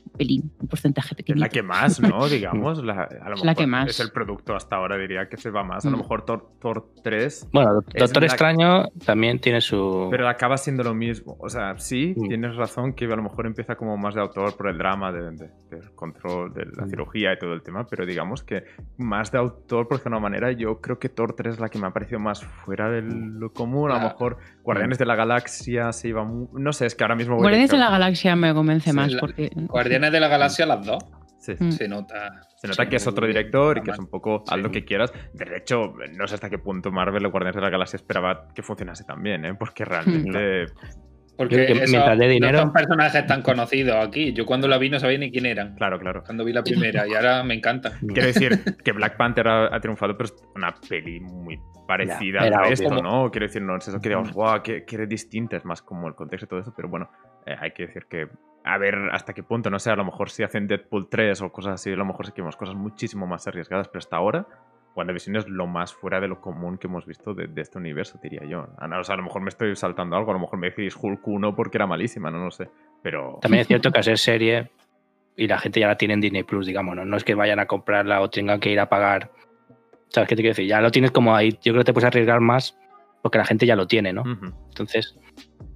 pelín, un porcentaje Es pequeño. la que más, ¿no? Digamos. la- a lo Es la mejor que más. Es el producto hasta ahora, diría que se va más. A lo Mm. mejor Thor, Thor 3, Bueno, Es Doctor la- Extraño también tiene su. pero acaba siendo lo mismo. O sea, sí, Mm. tienes razón que a lo mejor empieza como más de autor por el drama, de- de- del control, de la Mm. cirugía y todo el tema, pero digamos que más de autor, por de una manera, yo creo que Thor 3 es la que me ha parecido más fuera de lo común. A lo Ah. mejor Guardianes de la Galaxia se iba... mu- No sé, es que ahora mismo... Guardianes de la Galaxia me convence Sí, más la- porque Guardianes de la Galaxia, las dos. Sí. Mm. Se nota. Se nota Sí, que es otro director y que es un poco haz lo que quieras. De hecho, no sé hasta qué punto Marvel o Guardianes de la Galaxia esperaba que funcionase tan bien, ¿eh? porque realmente Porque que esos mientras dé dinero- no son personajes tan conocidos aquí. Yo cuando la vi no sabía ni quién eran. Claro, claro. Cuando vi la primera y ahora me encanta. Quiero decir que Black Panther ha, ha triunfado, pero es una peli muy parecida Ya, a obvio. esto, ¿no? Quiero decir, no es eso que digamos, wow, que, que es distinta, es más como el contexto y todo eso, pero bueno, eh, hay que decir que a ver hasta qué punto, no sé, a lo mejor si hacen Deadpool 3 o cosas así, a lo mejor sí que vemos cosas muchísimo más arriesgadas, pero hasta ahora WandaVision es lo más fuera de lo común que hemos visto de, de este universo, diría yo. A, no- o sea, a lo mejor me estoy saltando algo, a lo mejor me decís Hulk 1 porque era malísima, no lo sé, pero... También es cierto que ser serie y la gente ya la tiene en Disney Plus, digamos, ¿no? No es que vayan a comprarla o tengan que ir a pagar. ¿Sabes qué te quiero decir? Ya lo tienes como ahí. Yo creo que te puedes arriesgar más porque la gente ya lo tiene, ¿no? Ujú. Entonces,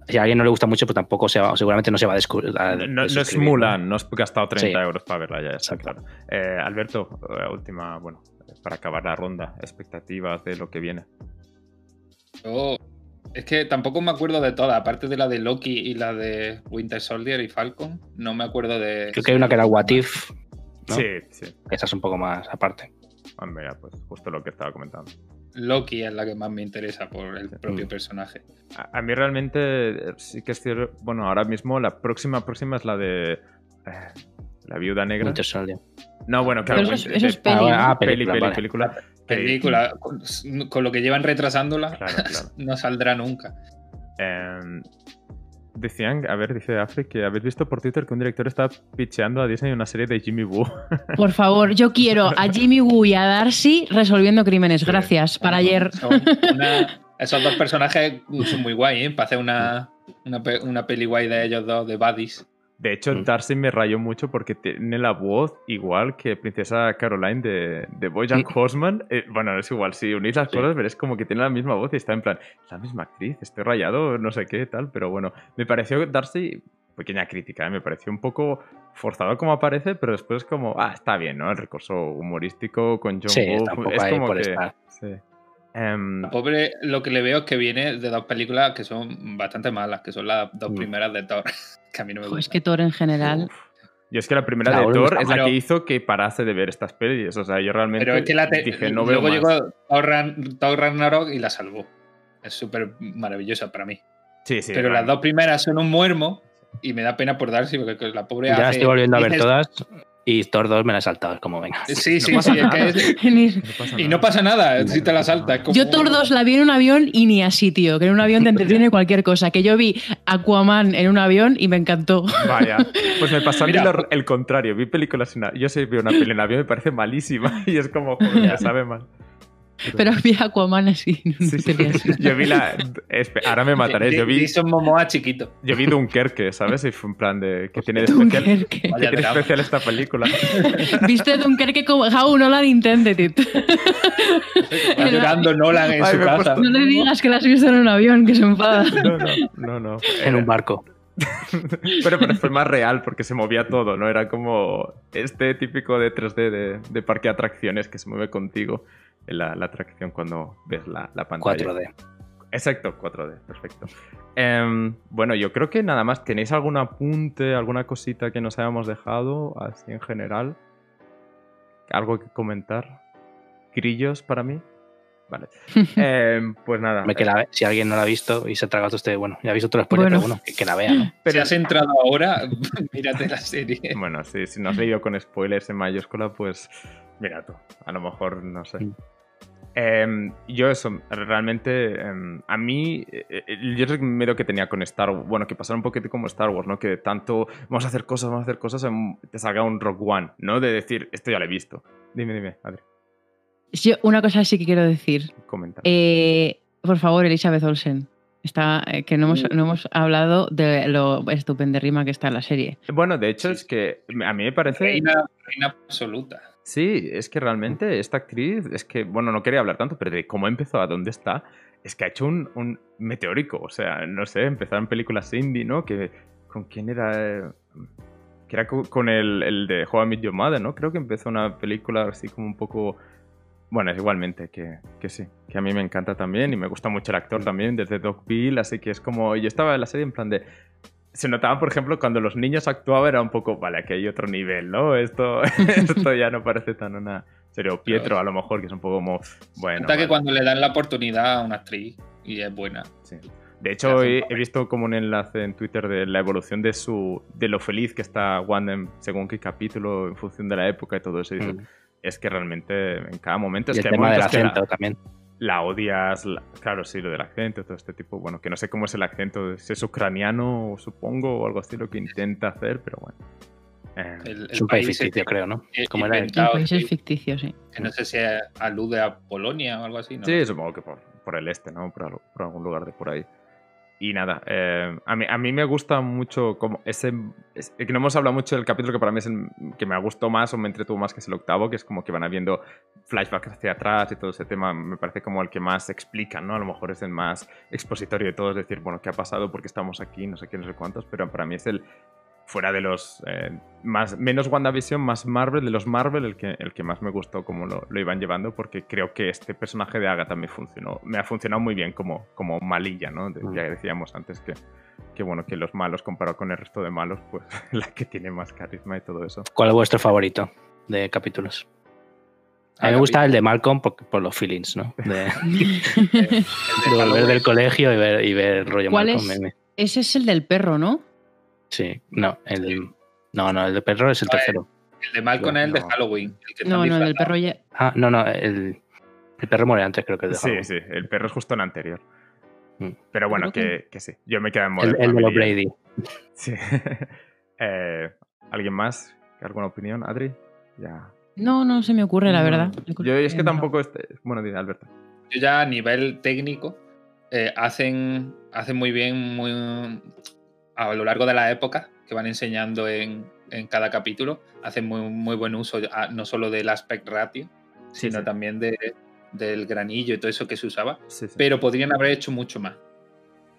si a alguien no le gusta mucho, pues tampoco se va, seguramente no se va a descubrir. No, no es Mulan, no has gastado 30 Sí. euros para verla ya, está Exacto. claro. Eh, Alberto, eh, última, bueno, para acabar la ronda, expectativas de lo que viene. Yo- es que tampoco me acuerdo de todas, aparte de la de Loki y la de Winter Soldier y Falcon, no me acuerdo de. Creo que hay una que era What If, ¿no? Sí, sí. esa es un poco más aparte. Hombre, ya, pues justo lo que estaba comentando. Loki es la que más me interesa por el propio Mm. personaje. A, a mí realmente eh, sí que es cierto, bueno, ahora mismo la próxima próxima es la de eh, la viuda negra. Winter Soldier. No, bueno, claro. Eso es- de- eso es de- peli, Ah, ah, peli, película, peli, vale. película. con, con lo que llevan retrasándola, Claro, claro. no saldrá nunca. Eh, decían, a ver, dice Afri, que habéis visto por Twitter que un director está pitcheando a Disney una serie de Jimmy Woo. Por favor, yo quiero a Jimmy Woo y a Darcy resolviendo crímenes. Gracias. Para ayer. Son una- esos dos personajes son muy guay, ¿eh? Para hacer una, una, una peli guay de ellos dos, de buddies. De hecho, Mm. Darcy me rayó mucho porque tiene la voz igual que Princesa Caroline de, de Bojack Mm. Horseman. Eh, bueno, es igual, si unís las Sí. cosas veréis como que tiene la misma voz y está en plan, es la misma actriz, estoy rayado, no sé qué, tal. Pero bueno, me pareció Darcy, pequeña crítica, ¿eh? me pareció un poco forzado como aparece, pero después como, ah, está bien, ¿no? El recurso humorístico con John Sí, es como que... Sí. La Pobre, lo que le veo es que viene de dos películas que son bastante malas, que son las dos Mm. primeras de Thor, que a mí no me Jo, es que Thor en general. Yo es que la primera La de Thor es la que hizo que parase de ver estas pelis. O sea, yo realmente Pero es que la te- dije, no veo luego llegó Thor, Ran- Thor Ragnarok y la salvó. Es súper maravillosa para mí. Sí, sí. Pero no, las dos primeras son un muermo y me da pena por Darcy porque la pobre Ya hace- estoy volviendo a ver dices- todas y Thor 2 me la he saltado. Es como, venga. Sí, sí, No pasa sí. es que es- no y no pasa nada si te la saltas. como- Yo Thor 2 la vi en un avión y ni así, tío. Que en un avión te entretiene cualquier cosa. Que yo vi Aquaman en un avión y me encantó. Vaya, pues me pasó a mí el contrario. Vi películas en Yo sé, veo una peli en avión y me parece malísima. Y es como, joder, me sabe mal. Pero vi Aquaman así. No, Sí, sí. Yo vi la. Ahora me mataréis. Yo vi, Jason Momoa chiquito. yo vi Dunkerque, ¿sabes? Y fue en plan de. ¿Qué tiene de especial, Dunkerque. ¿qué Vaya tiene especial esta película? ¿Viste Dunkerque como How Nolan intended it? Llorando Nolan en Ay, su casa. puesto- No le digas que la has visto en un avión, que se enfada. No, no, no. no. En un barco. pero, pero fue más real porque se movía todo, ¿no? Era como este típico de 3D de, de parque de atracciones que se mueve contigo la, la atracción cuando ves la, la pantalla. 4D. Exacto, 4D, perfecto. Em, bueno, yo creo que nada más. ¿Tenéis algún apunte, alguna cosita que nos hayamos dejado así en general? ¿Algo que comentar? ¿Grillos para mí? Vale. Em, pues nada. Me que la ve- si alguien no la ha visto y se ha tragado usted, bueno, ya ha visto todo el spoiler, Bueno. pero bueno, que, que la vea, ¿no? Si Pero- has entrado ahora, mírate la serie. Bueno, sí, si no has leído con spoilers en mayúscula, pues mira tú. A lo mejor, no sé. Em, yo eso, realmente, em, a mí, eh, eh, yo es el miedo que tenía con Star Wars, bueno, que pasara un poquito como Star Wars, ¿no? Que tanto vamos a hacer cosas, vamos a hacer cosas, em, te salga un Rock One, ¿no? De decir, esto ya lo he visto. Dime, dime, Adri, Yo una cosa sí que quiero decir. comenta. Eh, por favor, Elizabeth Olsen. Está, eh, que no hemos, no hemos hablado de lo estupendérrima que está en la serie. bueno, de hecho, sí, es que a mí me parece... Reina, reina absoluta. Sí, es que realmente esta actriz, es que, bueno, no quería hablar tanto, pero de cómo empezó a dónde está, es que ha hecho un, un meteórico. O sea, no sé, empezar en películas indie, ¿no? Que, ¿Con quién era? Que era co- con el, el de I Met Your Mother, ¿no? Creo que empezó una película así como un poco... Bueno, es igualmente que, que sí, que a mí me encanta también y me gusta mucho el actor también, desde Doc Bill, así que es como... Yo estaba en la serie en plan de se notaba, por ejemplo, cuando los niños actuaban era un poco, vale, aquí hay otro nivel, ¿no? Esto, esto ya no parece tan una serie. O Pietro, a lo mejor, que es un poco como, bueno. Cuenta que cuando le dan la oportunidad a una actriz y es buena. sí. De hecho, he, he visto como un enlace en Twitter de la evolución de su de lo feliz que está Wanda en- según qué capítulo, en función de la época y todo eso. Mm. Es que realmente en cada momento es Y el que hay tema del momentos que la- acento también. La odias, la- claro, sí, lo del acento, todo este tipo, bueno, que no sé cómo es el acento, si es ucraniano, supongo, o algo así, lo que intenta hacer, pero bueno. Eh, El, Es un país ficticio, que- creo, ¿no? Como era el- país es ficticio, sí. que no sé si alude a Polonia o algo así, ¿no? sí, supongo que por, por el este, ¿no? Por algún lugar de por ahí. Y nada, eh, a, mí, a mí me gusta mucho como ese... es- que no hemos hablado mucho del capítulo que para mí es el que me gustó más o me entretuvo más, que es el octavo, que es como que van habiendo flashbacks hacia atrás y todo ese tema. Me parece como el que más explica, ¿no? A lo mejor es el más expositorio de todos, decir, bueno, ¿qué ha pasado? ¿Por qué estamos aquí? No sé qué, no sé cuántos, pero para mí es el... Fuera de los eh, más menos WandaVision, más Marvel, de los Marvel, el que, el que más me gustó cómo lo, lo iban llevando, porque creo que este personaje de Agatha me funcionó, me ha funcionado muy bien como, como malilla, ¿no? De- Mm. Ya decíamos antes que, que bueno, que los malos comparado con el resto de malos, pues la que tiene más carisma y todo eso. ¿Cuál es vuestro favorito de capítulos? A mí me gusta el de Malcolm por, por los feelings, ¿no? De, de de volver del colegio y ver, y ver el rollo ¿Cuál Malcolm. es? me- me- Ese es el del perro, ¿no? Sí, no, el, no, no, el de perro es el No, tercero. El de Malcolm es el de. Halloween. El que No, no, el del perro ya. Ah, no, no, el, el perro muere antes, creo que el de Sí, Halloween. sí, el perro es justo en anterior. Mm. Pero bueno, que, que sí, yo me quedo en El, Modern el de los. Brady. Sí. Eh, ¿Alguien más? ¿Alguna opinión, Adri? Ya. No, no se me ocurre, la No. verdad. Yo es que tampoco... Este... Bueno, dime, Alberto. Yo ya a nivel técnico eh, hacen, hacen muy bien muy, a lo largo de la época que van enseñando en, en cada capítulo, hacen muy, muy buen uso ah, no solo del aspect ratio, Sí, sino sí. también de, del granillo y todo eso que se usaba, Sí, sí. pero podrían haber hecho mucho más.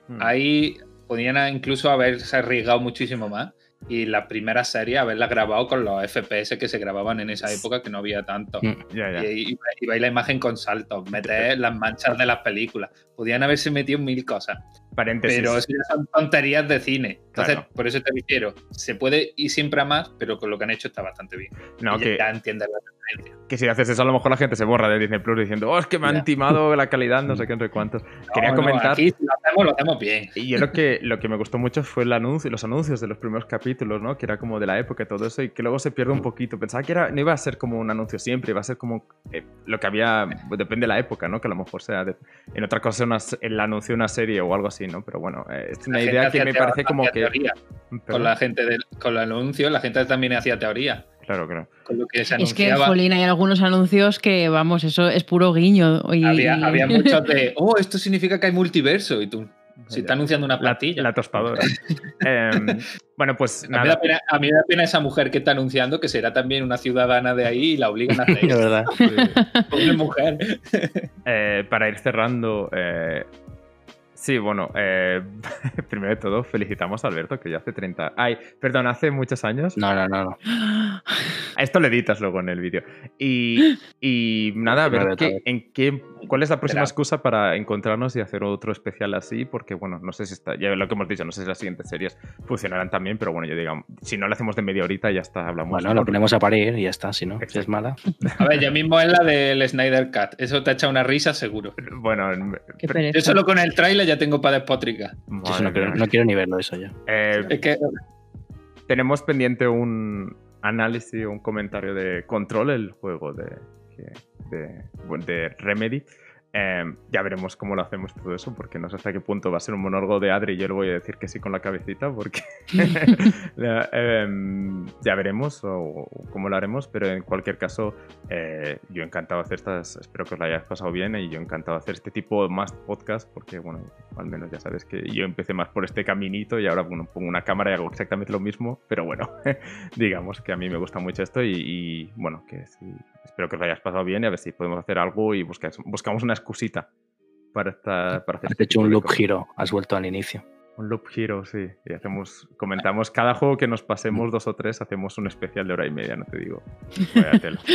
Mm. Ahí podrían incluso haberse arriesgado muchísimo más y la primera serie haberla grabado con los FPS que se grababan en esa época que no había tanto. Mm. Ya. Y, y, y veis la imagen con saltos, meter las manchas de las películas. Podían haberse metido mil cosas, Paréntesis. pero eso ya son tonterías de cine. Entonces, Claro. por eso te refiero, se puede ir siempre a más, pero con lo que han hecho está bastante bien. No, Y que, ya entiendes la referencia. que si haces eso, a lo mejor la gente se borra de Disney Plus diciendo, oh, es que me han timado la calidad, no sé qué, no sé cuántos. Quería No, no, comentar. aquí si lo hacemos, lo hacemos bien. Y yo lo que, lo que me gustó mucho fue el anuncio, los anuncios de los primeros capítulos, ¿no? Que era como de la época y todo eso, y que luego se pierde un poquito. Pensaba que era, no iba a ser como un anuncio siempre, iba a ser como eh, lo que había, depende de la época, ¿no? Que a lo mejor sea de- en otra cosa una, el anuncio de una serie o algo así, ¿no? Pero bueno, eh, es una La idea que me parece como que... teoría. Con la gente del, con el anuncio, la gente también hacía teoría. Claro, claro. Con lo que se Es que. Jolín, hay algunos anuncios que, vamos, eso es puro guiño. Y, había, había muchos de, oh, esto significa que hay multiverso. Y tú, si está anunciando una La, platilla. la tostadora. Em, bueno, pues A mí, me nada. da pena, a mí me da pena esa mujer que está anunciando que será también una ciudadana de ahí y la obligan a De hacer. verdad. Pobre mujer. Eh, para ir cerrando, eh, sí, bueno, eh, primero de todo, felicitamos a Alberto, que ya hace 30. Ay, perdón, hace muchos años. No, no, no. no. Esto lo editas luego en el vídeo. Y, y nada, a ver, ¿qué- en qué, ¿cuál es la próxima excusa para encontrarnos y hacer otro especial así? Porque, bueno, no sé si está, ya lo que hemos dicho, no sé si las siguientes series funcionarán también, pero bueno, yo digamos, si no lo hacemos de media horita, ya está, hablamos. Bueno, lo ponemos a parir y ya está, si no, si es Exacto. mala. A ver, ya mismo es la del Snyder Cut. Eso te ha echado una risa seguro. Bueno. Yo solo con el tráiler ya tengo para despotricar. Yo madre no, quiero, mía. no quiero ni verlo eso ya. Eh, Es que tenemos pendiente un análisis, un comentario de Control, el juego de, que- de, de Remedy. Eh, ya veremos cómo lo hacemos todo eso, porque no sé hasta qué punto va a ser un monólogo de Adri. Y yo le voy a decir que sí con la cabecita, porque la- em, ya veremos o, o cómo lo haremos, pero en cualquier caso, eh, yo encantado de hacer estas, espero que os lo hayáis pasado bien y yo encantado de hacer este tipo más podcast, porque bueno, al menos ya sabes que yo empecé más por este caminito y ahora bueno, pongo una cámara y hago exactamente lo mismo, pero bueno, digamos que a mí me gusta mucho esto y, y, bueno, que sí, espero que os lo hayáis pasado bien y a ver si podemos hacer algo y buscas- buscamos una excusita para, esta, para hacer Has este hecho un loop giro, has vuelto al inicio. Un loop hero, sí. Y hacemos, comentamos cada juego que nos pasemos dos o tres, hacemos un especial de hora y media, no te digo. Vaya tela.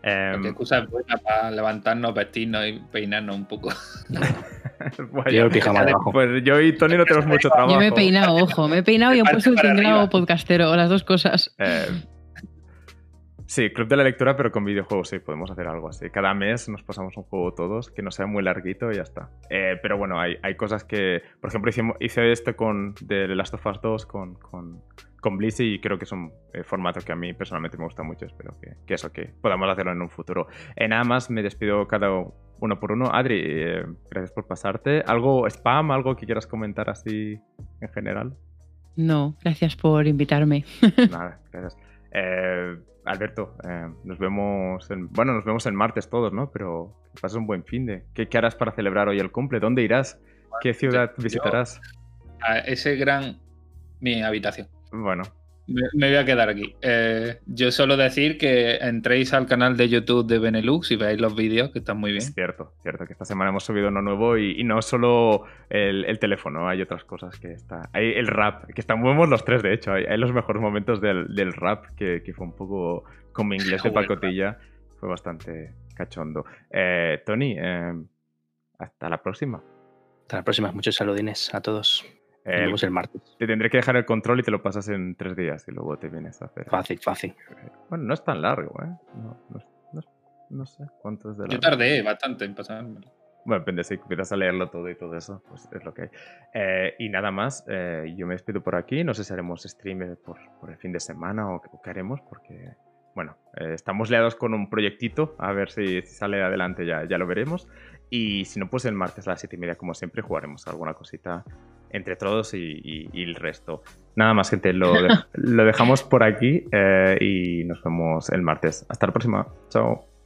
Em, qué excusa es buena para levantarnos, vestirnos y peinarnos un poco. pijama debajo. Pues yo y Tony no tenemos mucho trabajo. Yo me he peinado, ojo, me he peinado y he puesto el tinglado podcastero, las dos cosas. Eh, Sí, club de la lectura, pero con videojuegos, sí, podemos hacer algo así. Cada mes nos pasamos un juego todos, que no sea muy larguito y ya está. Eh, pero bueno, hay, hay, cosas que, por ejemplo, hice esto con The Last of Us 2 con, con, con y creo que es un eh, formato que a mí personalmente me gusta mucho. Espero que, que eso, que podamos hacerlo en un futuro. Eh, nada más, me despido cada uno por uno. Adri, gracias por pasarte. ¿Algo spam, algo que quieras comentar así en general? No, gracias por invitarme. Nada, gracias. Alberto, eh, nos vemos en, bueno, nos vemos el martes todos, ¿no? Pero pases un buen fin de. ¿Qué, harás para celebrar hoy el cumple? ¿Dónde irás? ¿Qué ciudad visitarás? a ese gran mi habitación. Bueno, me, voy a quedar aquí. Eh, yo solo decir que entréis al canal de YouTube de Benelux y veáis los vídeos, que están muy bien. Es cierto, cierto, que esta semana hemos subido uno nuevo y, no solo el, teléfono, hay otras cosas que está. Hay el rap, que están buenos los tres, de hecho. Hay, los mejores momentos del, rap, que, fue un poco como inglés de pacotilla. Fue bastante cachondo. Eh, Tony, eh, hasta la próxima. Hasta la próxima. Muchos saludines a todos. Nos el martes. Te tendré que dejar el control y te lo pasas en tres días y luego te vienes a hacer. Fácil, fácil. Bueno, no es tan largo, ¿eh? No, sé cuánto es de largo. Yo tardé bastante en pasármelo. Bueno, depende, si empiezas a leerlo todo y todo eso, pues es lo que hay. Eh, y nada más, eh, yo me despido por aquí. No sé si haremos stream por, por el fin de semana o, qué haremos, porque, bueno, eh, estamos liados con un proyectito. A ver si, sale adelante, ya, ya lo veremos. Y si no, pues el martes a las 7 y media, como siempre, jugaremos alguna cosita entre todos y, el resto. Nada más, gente, lo, lo dejamos por aquí eh, y nos vemos el martes. Hasta la próxima. Chao.